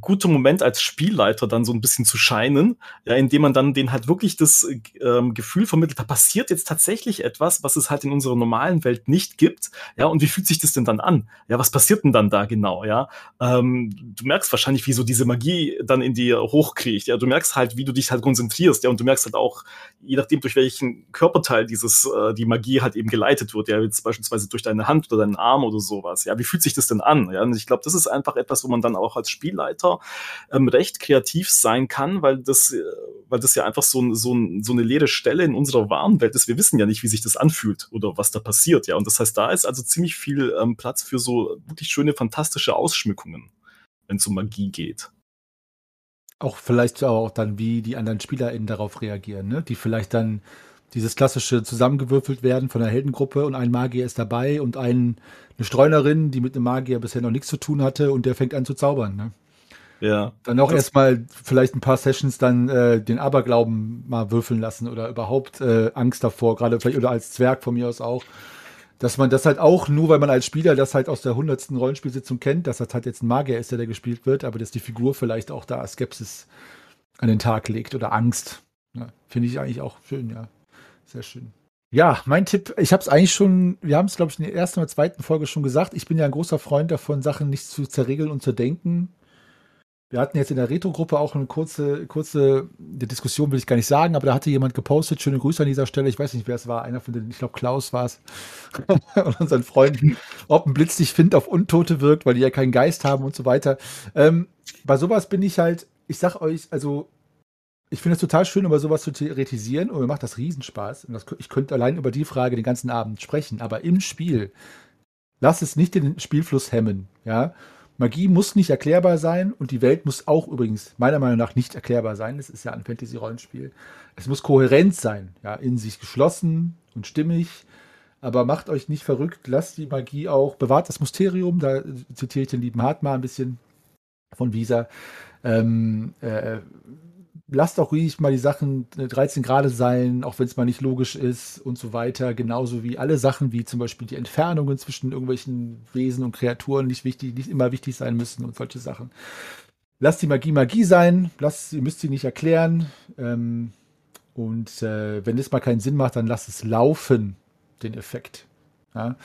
guter Moment als Spielleiter dann so ein bisschen zu scheinen, ja, indem man dann den halt wirklich das ähm, Gefühl vermittelt, da passiert jetzt tatsächlich etwas, was es halt in unserer normalen Welt nicht gibt, ja, und wie fühlt sich das denn dann an? Ja, was passiert denn dann da genau, ja? Ähm, du merkst wahrscheinlich, wie so diese Magie dann in dir hochkriegt, ja, du merkst halt, wie du dich halt konzentrierst, ja, und du merkst halt auch, je nachdem, durch welchen Körperteil dieses, äh, die Magie halt eben geleitet wird, ja, jetzt beispielsweise durch deine Hand oder deinen Arm oder sowas, ja, wie fühlt sich das denn an? Ja, und ich glaube, das ist einfach etwas, wo man dann auch als Spielleiter Writer ähm, recht kreativ sein kann, weil das, äh, weil das ja einfach so, so, so eine leere Stelle in unserer wahren Welt ist. Wir wissen ja nicht, wie sich das anfühlt oder was da passiert, ja. Und das heißt, da ist also ziemlich viel ähm, Platz für so wirklich schöne, fantastische Ausschmückungen, wenn es um Magie geht. Auch vielleicht auch dann, wie die anderen SpielerInnen darauf reagieren, ne? Die vielleicht dann dieses klassische zusammengewürfelt werden von der Heldengruppe und ein Magier ist dabei und ein, eine Streunerin, die mit einem Magier bisher noch nichts zu tun hatte und der fängt an zu zaubern. Ne? Ja. Dann auch erstmal vielleicht ein paar Sessions dann äh, den Aberglauben mal würfeln lassen oder überhaupt äh, Angst davor, gerade vielleicht oder als Zwerg von mir aus auch. Dass man das halt auch, nur weil man als Spieler das halt aus der hundertsten Rollenspielsitzung kennt, dass das halt jetzt ein Magier ist, der, der gespielt wird, aber dass die Figur vielleicht auch da Skepsis an den Tag legt oder Angst. Ja, Finde ich eigentlich auch schön, ja. Sehr schön. Ja, mein Tipp, ich habe es eigentlich schon, wir haben es, glaube ich, in der ersten oder zweiten Folge schon gesagt. Ich bin ja ein großer Freund davon, Sachen nicht zu zerregeln und zu denken. Wir hatten jetzt in der Retro-Gruppe auch eine kurze, kurze Diskussion, will ich gar nicht sagen, aber da hatte jemand gepostet, schöne Grüße an dieser Stelle, ich weiß nicht, wer es war, einer von den, ich glaube Klaus war es, und unseren Freunden, ob ein Blitz dich findet auf Untote wirkt, weil die ja keinen Geist haben und so weiter. Ähm, bei sowas bin ich halt, ich sag euch, also ich finde es total schön, über sowas zu theoretisieren und mir macht das Riesenspaß. Und das, ich könnte allein über die Frage den ganzen Abend sprechen, aber im Spiel, lass es nicht den Spielfluss hemmen, ja. Magie muss nicht erklärbar sein und die Welt muss auch übrigens meiner Meinung nach nicht erklärbar sein. Es ist ja ein Fantasy-Rollenspiel. Es muss kohärent sein, ja, in sich geschlossen und stimmig. Aber macht euch nicht verrückt, lasst die Magie auch, bewahrt das Mysterium, da zitiere ich den lieben Hartmar ein bisschen von Visa. Ähm, äh, lasst auch ruhig mal die Sachen 13 äh, Grad sein, auch wenn es mal nicht logisch ist und so weiter. Genauso wie alle Sachen, wie zum Beispiel die Entfernungen zwischen irgendwelchen Wesen und Kreaturen nicht wichtig, nicht immer wichtig sein müssen und solche Sachen. Lasst die Magie Magie sein, lasst, ihr müsst sie nicht erklären. Ähm, und äh, wenn es mal keinen Sinn macht, dann lasst es laufen, den Effekt. Ja?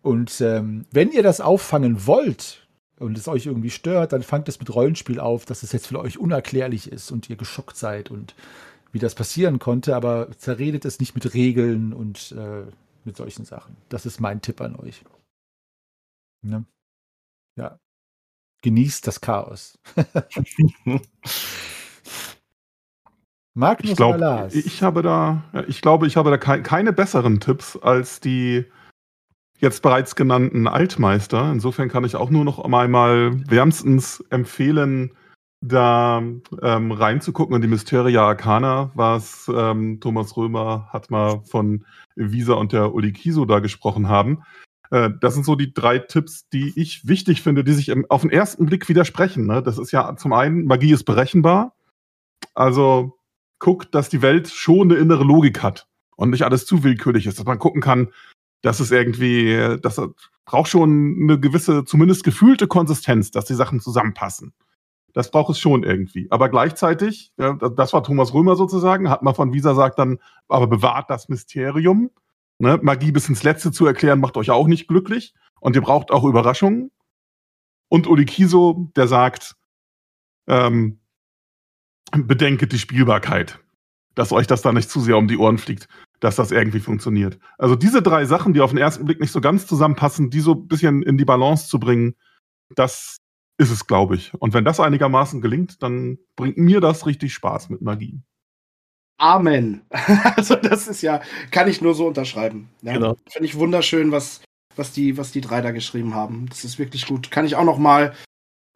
Und ähm, wenn ihr das auffangen wollt, und es euch irgendwie stört, dann fangt es mit Rollenspiel auf, dass es jetzt für euch unerklärlich ist und ihr geschockt seid und wie das passieren konnte, aber zerredet es nicht mit Regeln und äh, mit solchen Sachen. Das ist mein Tipp an euch. Ja. ja. Genießt das Chaos. Magnus ich glaub, Ich habe da, ich glaube, ich habe da keine besseren Tipps als die jetzt bereits genannten Altmeister. Insofern kann ich auch nur noch einmal wärmstens empfehlen, da ähm, reinzugucken in die Mysteria Arcana, was ähm, Thomas Römer hat mal von Visa und der Uli Kiso da gesprochen haben. Äh, das sind so die drei Tipps, die ich wichtig finde, die sich im, auf den ersten Blick widersprechen. Ne? Das ist ja zum einen, Magie ist berechenbar. Also guckt, dass die Welt schon eine innere Logik hat und nicht alles zu willkürlich ist, dass man gucken kann, dass es irgendwie, das braucht schon eine gewisse, zumindest gefühlte Konsistenz, dass die Sachen zusammenpassen. Das braucht es schon irgendwie. Aber gleichzeitig, ja, das war Thomas Römer sozusagen, hat man von Visa sagt dann, aber bewahrt das Mysterium. Ne? Magie bis ins Letzte zu erklären, macht euch auch nicht glücklich. Und ihr braucht auch Überraschungen. Und Uli Kiso, der sagt, ähm, bedenket die Spielbarkeit. Dass euch das da nicht zu sehr um die Ohren fliegt, dass das irgendwie funktioniert. Also diese drei Sachen, die auf den ersten Blick nicht so ganz zusammenpassen, die so ein bisschen in die Balance zu bringen, das ist es, glaube ich. Und wenn das einigermaßen gelingt, dann bringt mir das richtig Spaß mit Magie. Amen. also das ist ja, kann ich nur so unterschreiben. Ja, genau. Finde ich wunderschön, was, was, die, was die drei da geschrieben haben. Das ist wirklich gut. Kann ich auch noch mal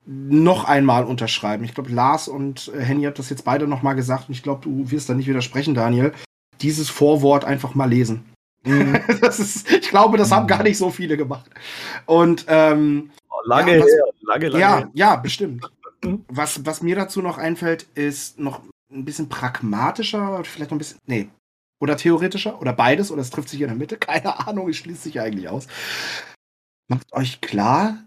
noch einmal unterschreiben. Ich glaube, Lars und äh, Henny habt das jetzt beide noch mal gesagt und ich glaube, du wirst da nicht widersprechen, Daniel. Dieses Vorwort einfach mal lesen. Mhm. das ist, ich glaube, das haben gar nicht so viele gemacht. Und ähm, lange ja, was, her, lange, lange. Ja, her. ja, bestimmt. Was, was mir dazu noch einfällt, ist noch ein bisschen pragmatischer, vielleicht noch ein bisschen, nee, oder theoretischer oder beides oder es trifft sich in der Mitte, keine Ahnung, es schließt sich eigentlich aus. Macht euch klar,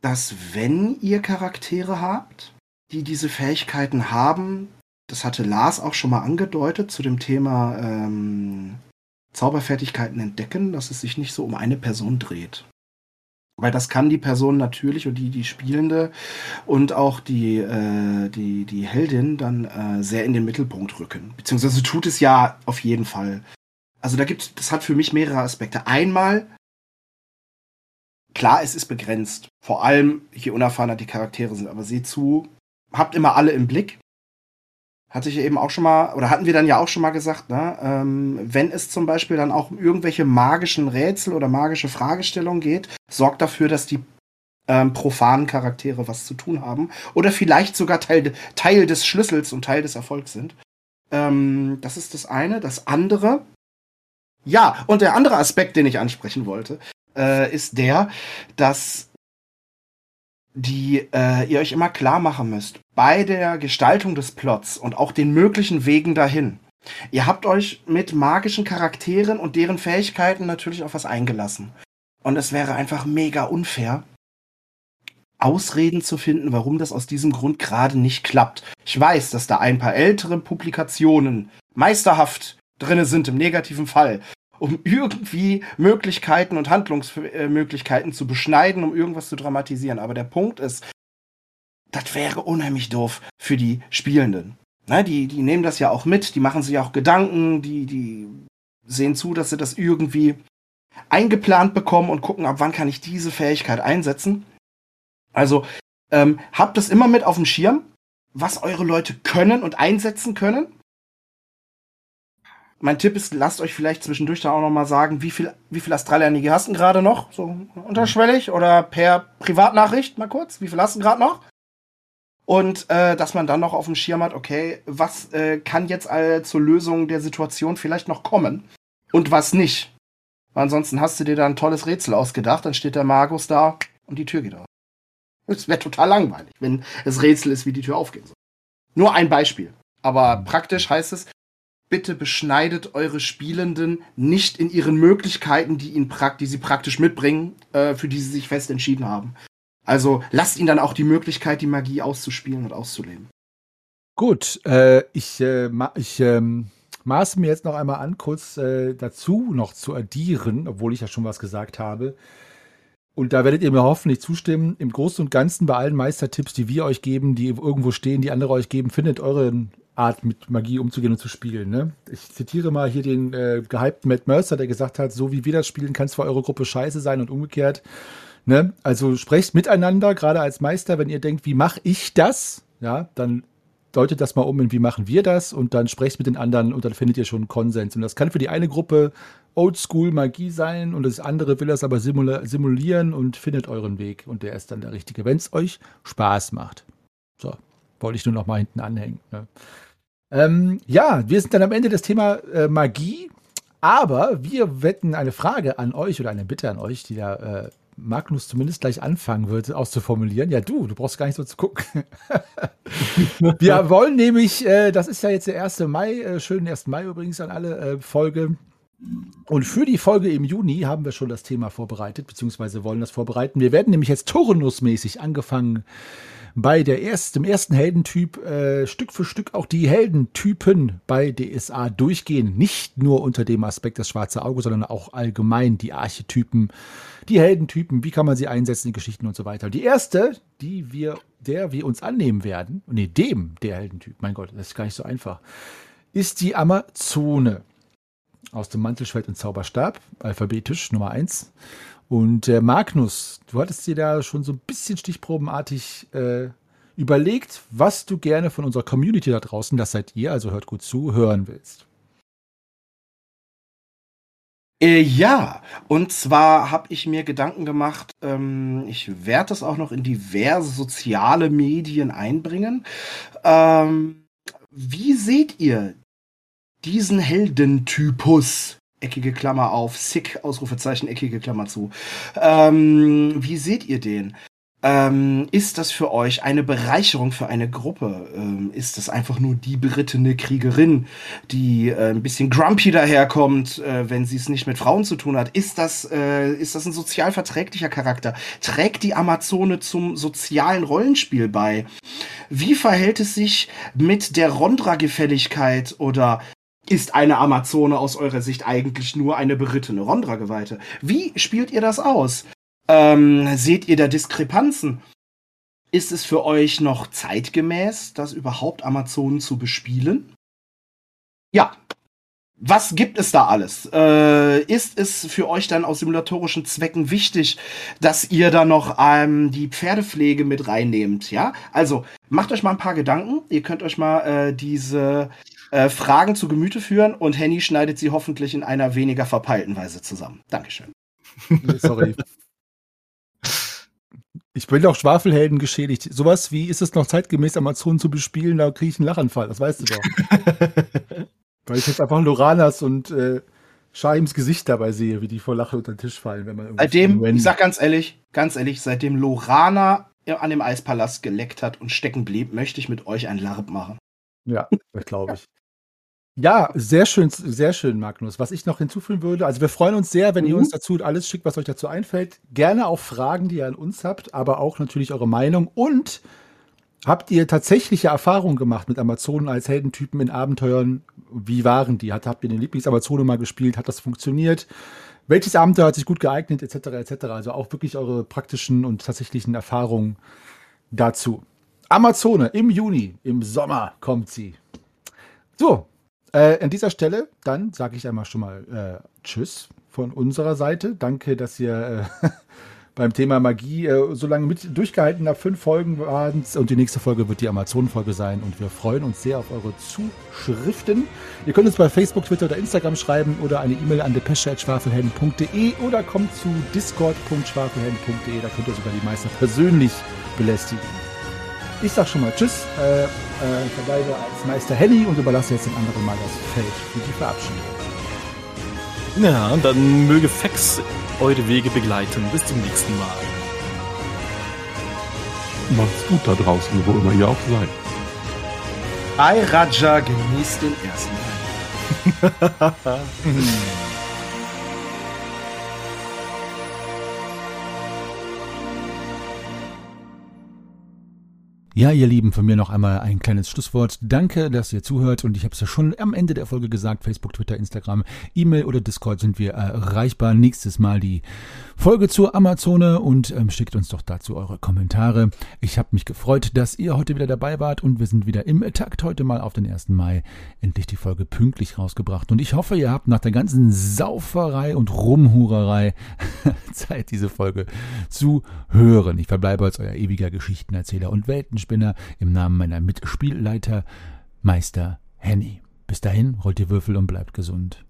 dass wenn ihr Charaktere habt, die diese Fähigkeiten haben, das hatte Lars auch schon mal angedeutet zu dem Thema ähm, Zauberfertigkeiten entdecken, dass es sich nicht so um eine Person dreht. Weil das kann die Person natürlich und die, die Spielende und auch die, äh, die, die Heldin dann äh, sehr in den Mittelpunkt rücken. Beziehungsweise tut es ja auf jeden Fall. Also da gibt das hat für mich mehrere Aspekte. Einmal, klar, es ist begrenzt. Vor allem, je unerfahrener die Charaktere sind, aber seht zu, habt immer alle im Blick hatte ich eben auch schon mal, oder hatten wir dann ja auch schon mal gesagt, ne, ähm, wenn es zum Beispiel dann auch um irgendwelche magischen Rätsel oder magische Fragestellungen geht, sorgt dafür, dass die ähm, profanen Charaktere was zu tun haben oder vielleicht sogar Teil, Teil des Schlüssels und Teil des Erfolgs sind. Ähm, das ist das eine. Das andere, ja, und der andere Aspekt, den ich ansprechen wollte, äh, ist der, dass die äh, ihr euch immer klar machen müsst bei der Gestaltung des Plots und auch den möglichen Wegen dahin. Ihr habt euch mit magischen Charakteren und deren Fähigkeiten natürlich auf was eingelassen. Und es wäre einfach mega unfair, Ausreden zu finden, warum das aus diesem Grund gerade nicht klappt. Ich weiß, dass da ein paar ältere Publikationen meisterhaft drinne sind im negativen Fall um irgendwie Möglichkeiten und Handlungsmöglichkeiten zu beschneiden, um irgendwas zu dramatisieren. Aber der Punkt ist, das wäre unheimlich doof für die Spielenden. Ne, die, die nehmen das ja auch mit, die machen sich auch Gedanken, die, die sehen zu, dass sie das irgendwie eingeplant bekommen und gucken, ab wann kann ich diese Fähigkeit einsetzen. Also ähm, habt das immer mit auf dem Schirm, was eure Leute können und einsetzen können mein Tipp ist, lasst euch vielleicht zwischendurch da auch noch mal sagen, wie viel, wie viel Astralernige hast du gerade noch? So unterschwellig oder per Privatnachricht mal kurz. Wie viel hast du gerade noch? Und äh, dass man dann noch auf dem Schirm hat, okay, was äh, kann jetzt all zur Lösung der Situation vielleicht noch kommen und was nicht. Weil ansonsten hast du dir da ein tolles Rätsel ausgedacht, dann steht der Magus da und die Tür geht auf. Es wäre total langweilig, wenn das Rätsel ist, wie die Tür aufgehen soll. Nur ein Beispiel. Aber praktisch heißt es, bitte beschneidet eure Spielenden nicht in ihren Möglichkeiten, die, ihnen die sie praktisch mitbringen, äh, für die sie sich fest entschieden haben. Also lasst ihnen dann auch die Möglichkeit, die Magie auszuspielen und auszuleben. Gut, äh, ich, äh, ich ähm, maße mir jetzt noch einmal an, kurz äh, dazu noch zu addieren, obwohl ich ja schon was gesagt habe. Und da werdet ihr mir hoffentlich zustimmen. Im Großen und Ganzen bei allen Meistertipps, die wir euch geben, die irgendwo stehen, die andere euch geben, findet euren Art, mit Magie umzugehen und zu spielen. Ne? Ich zitiere mal hier den äh, gehypten Matt Mercer, der gesagt hat, so wie wir das spielen, kann es für eure Gruppe scheiße sein und umgekehrt. Ne? Also sprecht miteinander, gerade als Meister, wenn ihr denkt, wie mache ich das? Ja, dann deutet das mal um in wie machen wir das und dann sprecht mit den anderen und dann findet ihr schon einen Konsens. Und das kann für die eine Gruppe Oldschool Magie sein und das andere will das aber simulieren und findet euren Weg und der ist dann der richtige, wenn es euch Spaß macht. So, wollte ich nur noch mal hinten anhängen. Ne? Ähm, ja, wir sind dann am Ende des Thema äh, Magie, aber wir wetten eine Frage an euch oder eine Bitte an euch, die da äh, Magnus zumindest gleich anfangen wird, auszuformulieren. Ja, du, du brauchst gar nicht so zu gucken. wir wollen nämlich, äh, das ist ja jetzt der 1. Mai, äh, schönen 1. Mai übrigens an alle äh, Folge. Und für die Folge im Juni haben wir schon das Thema vorbereitet, beziehungsweise wollen das vorbereiten. Wir werden nämlich jetzt Turnusmäßig angefangen bei der erst, dem ersten Heldentyp äh, Stück für Stück auch die Heldentypen bei DSA durchgehen. Nicht nur unter dem Aspekt das schwarze Auge, sondern auch allgemein die Archetypen, die Heldentypen, wie kann man sie einsetzen in Geschichten und so weiter. Die erste, die wir, der wir uns annehmen werden, nee, dem der Heldentyp, mein Gott, das ist gar nicht so einfach, ist die Amazone aus dem Mantelschwert und Zauberstab, alphabetisch Nummer eins. Und äh, Magnus, du hattest dir da schon so ein bisschen stichprobenartig äh, überlegt, was du gerne von unserer Community da draußen, das seid ihr, also hört gut zu, hören willst. Äh, ja, und zwar habe ich mir Gedanken gemacht, ähm, ich werde das auch noch in diverse soziale Medien einbringen. Ähm, wie seht ihr diesen Heldentypus? Eckige Klammer auf, sick, Ausrufezeichen, eckige Klammer zu. Ähm, wie seht ihr den? Ähm, ist das für euch eine Bereicherung für eine Gruppe? Ähm, ist das einfach nur die berittene Kriegerin, die äh, ein bisschen grumpy daherkommt, äh, wenn sie es nicht mit Frauen zu tun hat? Ist das, äh, ist das ein sozial verträglicher Charakter? Trägt die Amazone zum sozialen Rollenspiel bei? Wie verhält es sich mit der Rondra-Gefälligkeit oder ist eine Amazone aus eurer Sicht eigentlich nur eine berittene Rondra-Geweihte? Wie spielt ihr das aus? Ähm, seht ihr da Diskrepanzen? Ist es für euch noch zeitgemäß, das überhaupt Amazonen zu bespielen? Ja. Was gibt es da alles? Äh, ist es für euch dann aus simulatorischen Zwecken wichtig, dass ihr da noch ähm, die Pferdepflege mit reinnehmt? Ja, also macht euch mal ein paar Gedanken. Ihr könnt euch mal äh, diese äh, Fragen zu Gemüte führen und Henny schneidet sie hoffentlich in einer weniger verpeilten Weise zusammen. Dankeschön. Sorry. Ich bin auch Schwafelhelden geschädigt. Sowas wie, ist es noch zeitgemäß, Amazon zu bespielen, da kriege ich einen Lachanfall, das weißt du doch. Weil ich jetzt einfach Loranas und äh, Shaims Gesicht dabei sehe, wie die vor Lachen unter den Tisch fallen, wenn man Seitdem, ich sag ganz ehrlich, ganz ehrlich, seitdem Lorana an dem Eispalast geleckt hat und stecken blieb, möchte ich mit euch ein LARP machen. Ja, das glaube ich. Ja, sehr schön, sehr schön, Magnus. Was ich noch hinzufügen würde, also wir freuen uns sehr, wenn mhm. ihr uns dazu alles schickt, was euch dazu einfällt. Gerne auch Fragen, die ihr an uns habt, aber auch natürlich eure Meinung. Und habt ihr tatsächliche Erfahrungen gemacht mit Amazonen als Heldentypen in Abenteuern? Wie waren die? Hat, habt ihr den Lieblingsamazone mal gespielt? Hat das funktioniert? Welches Abenteuer hat sich gut geeignet, etc., etc.? Also auch wirklich eure praktischen und tatsächlichen Erfahrungen dazu. Amazone im Juni, im Sommer kommt sie. So, äh, an dieser Stelle, dann sage ich einmal schon mal äh, Tschüss von unserer Seite. Danke, dass ihr äh, beim Thema Magie äh, so lange mit durchgehalten habt. Fünf Folgen waren und die nächste Folge wird die Amazon-Folge sein und wir freuen uns sehr auf eure Zuschriften. Ihr könnt uns bei Facebook, Twitter oder Instagram schreiben oder eine E-Mail an depesche.schwafelhelden.de oder kommt zu discord.schwafelhelden.de. Da könnt ihr sogar die Meister persönlich belästigen. Ich sag schon mal Tschüss, äh, äh, verbleibe als Meister Henny und überlasse jetzt den anderen mal das Feld für die Verabschiedung. Ja, und dann möge Fex eure Wege begleiten. Bis zum nächsten Mal. Macht's gut da draußen, wo immer ihr auch seid. Ai Raja genießt den ersten Teil. Ja, ihr Lieben, von mir noch einmal ein kleines Schlusswort. Danke, dass ihr zuhört und ich habe es ja schon am Ende der Folge gesagt, Facebook, Twitter, Instagram, E-Mail oder Discord sind wir erreichbar. Nächstes Mal die Folge zur Amazone und ähm, schickt uns doch dazu eure Kommentare. Ich habe mich gefreut, dass ihr heute wieder dabei wart und wir sind wieder im Takt heute mal auf den 1. Mai endlich die Folge pünktlich rausgebracht und ich hoffe, ihr habt nach der ganzen Sauferei und Rumhurerei Zeit, diese Folge zu hören. Ich verbleibe als euer ewiger Geschichtenerzähler und Welten Spinner im Namen meiner Mitspielleiter Meister Henny. Bis dahin, rollt die Würfel und bleibt gesund.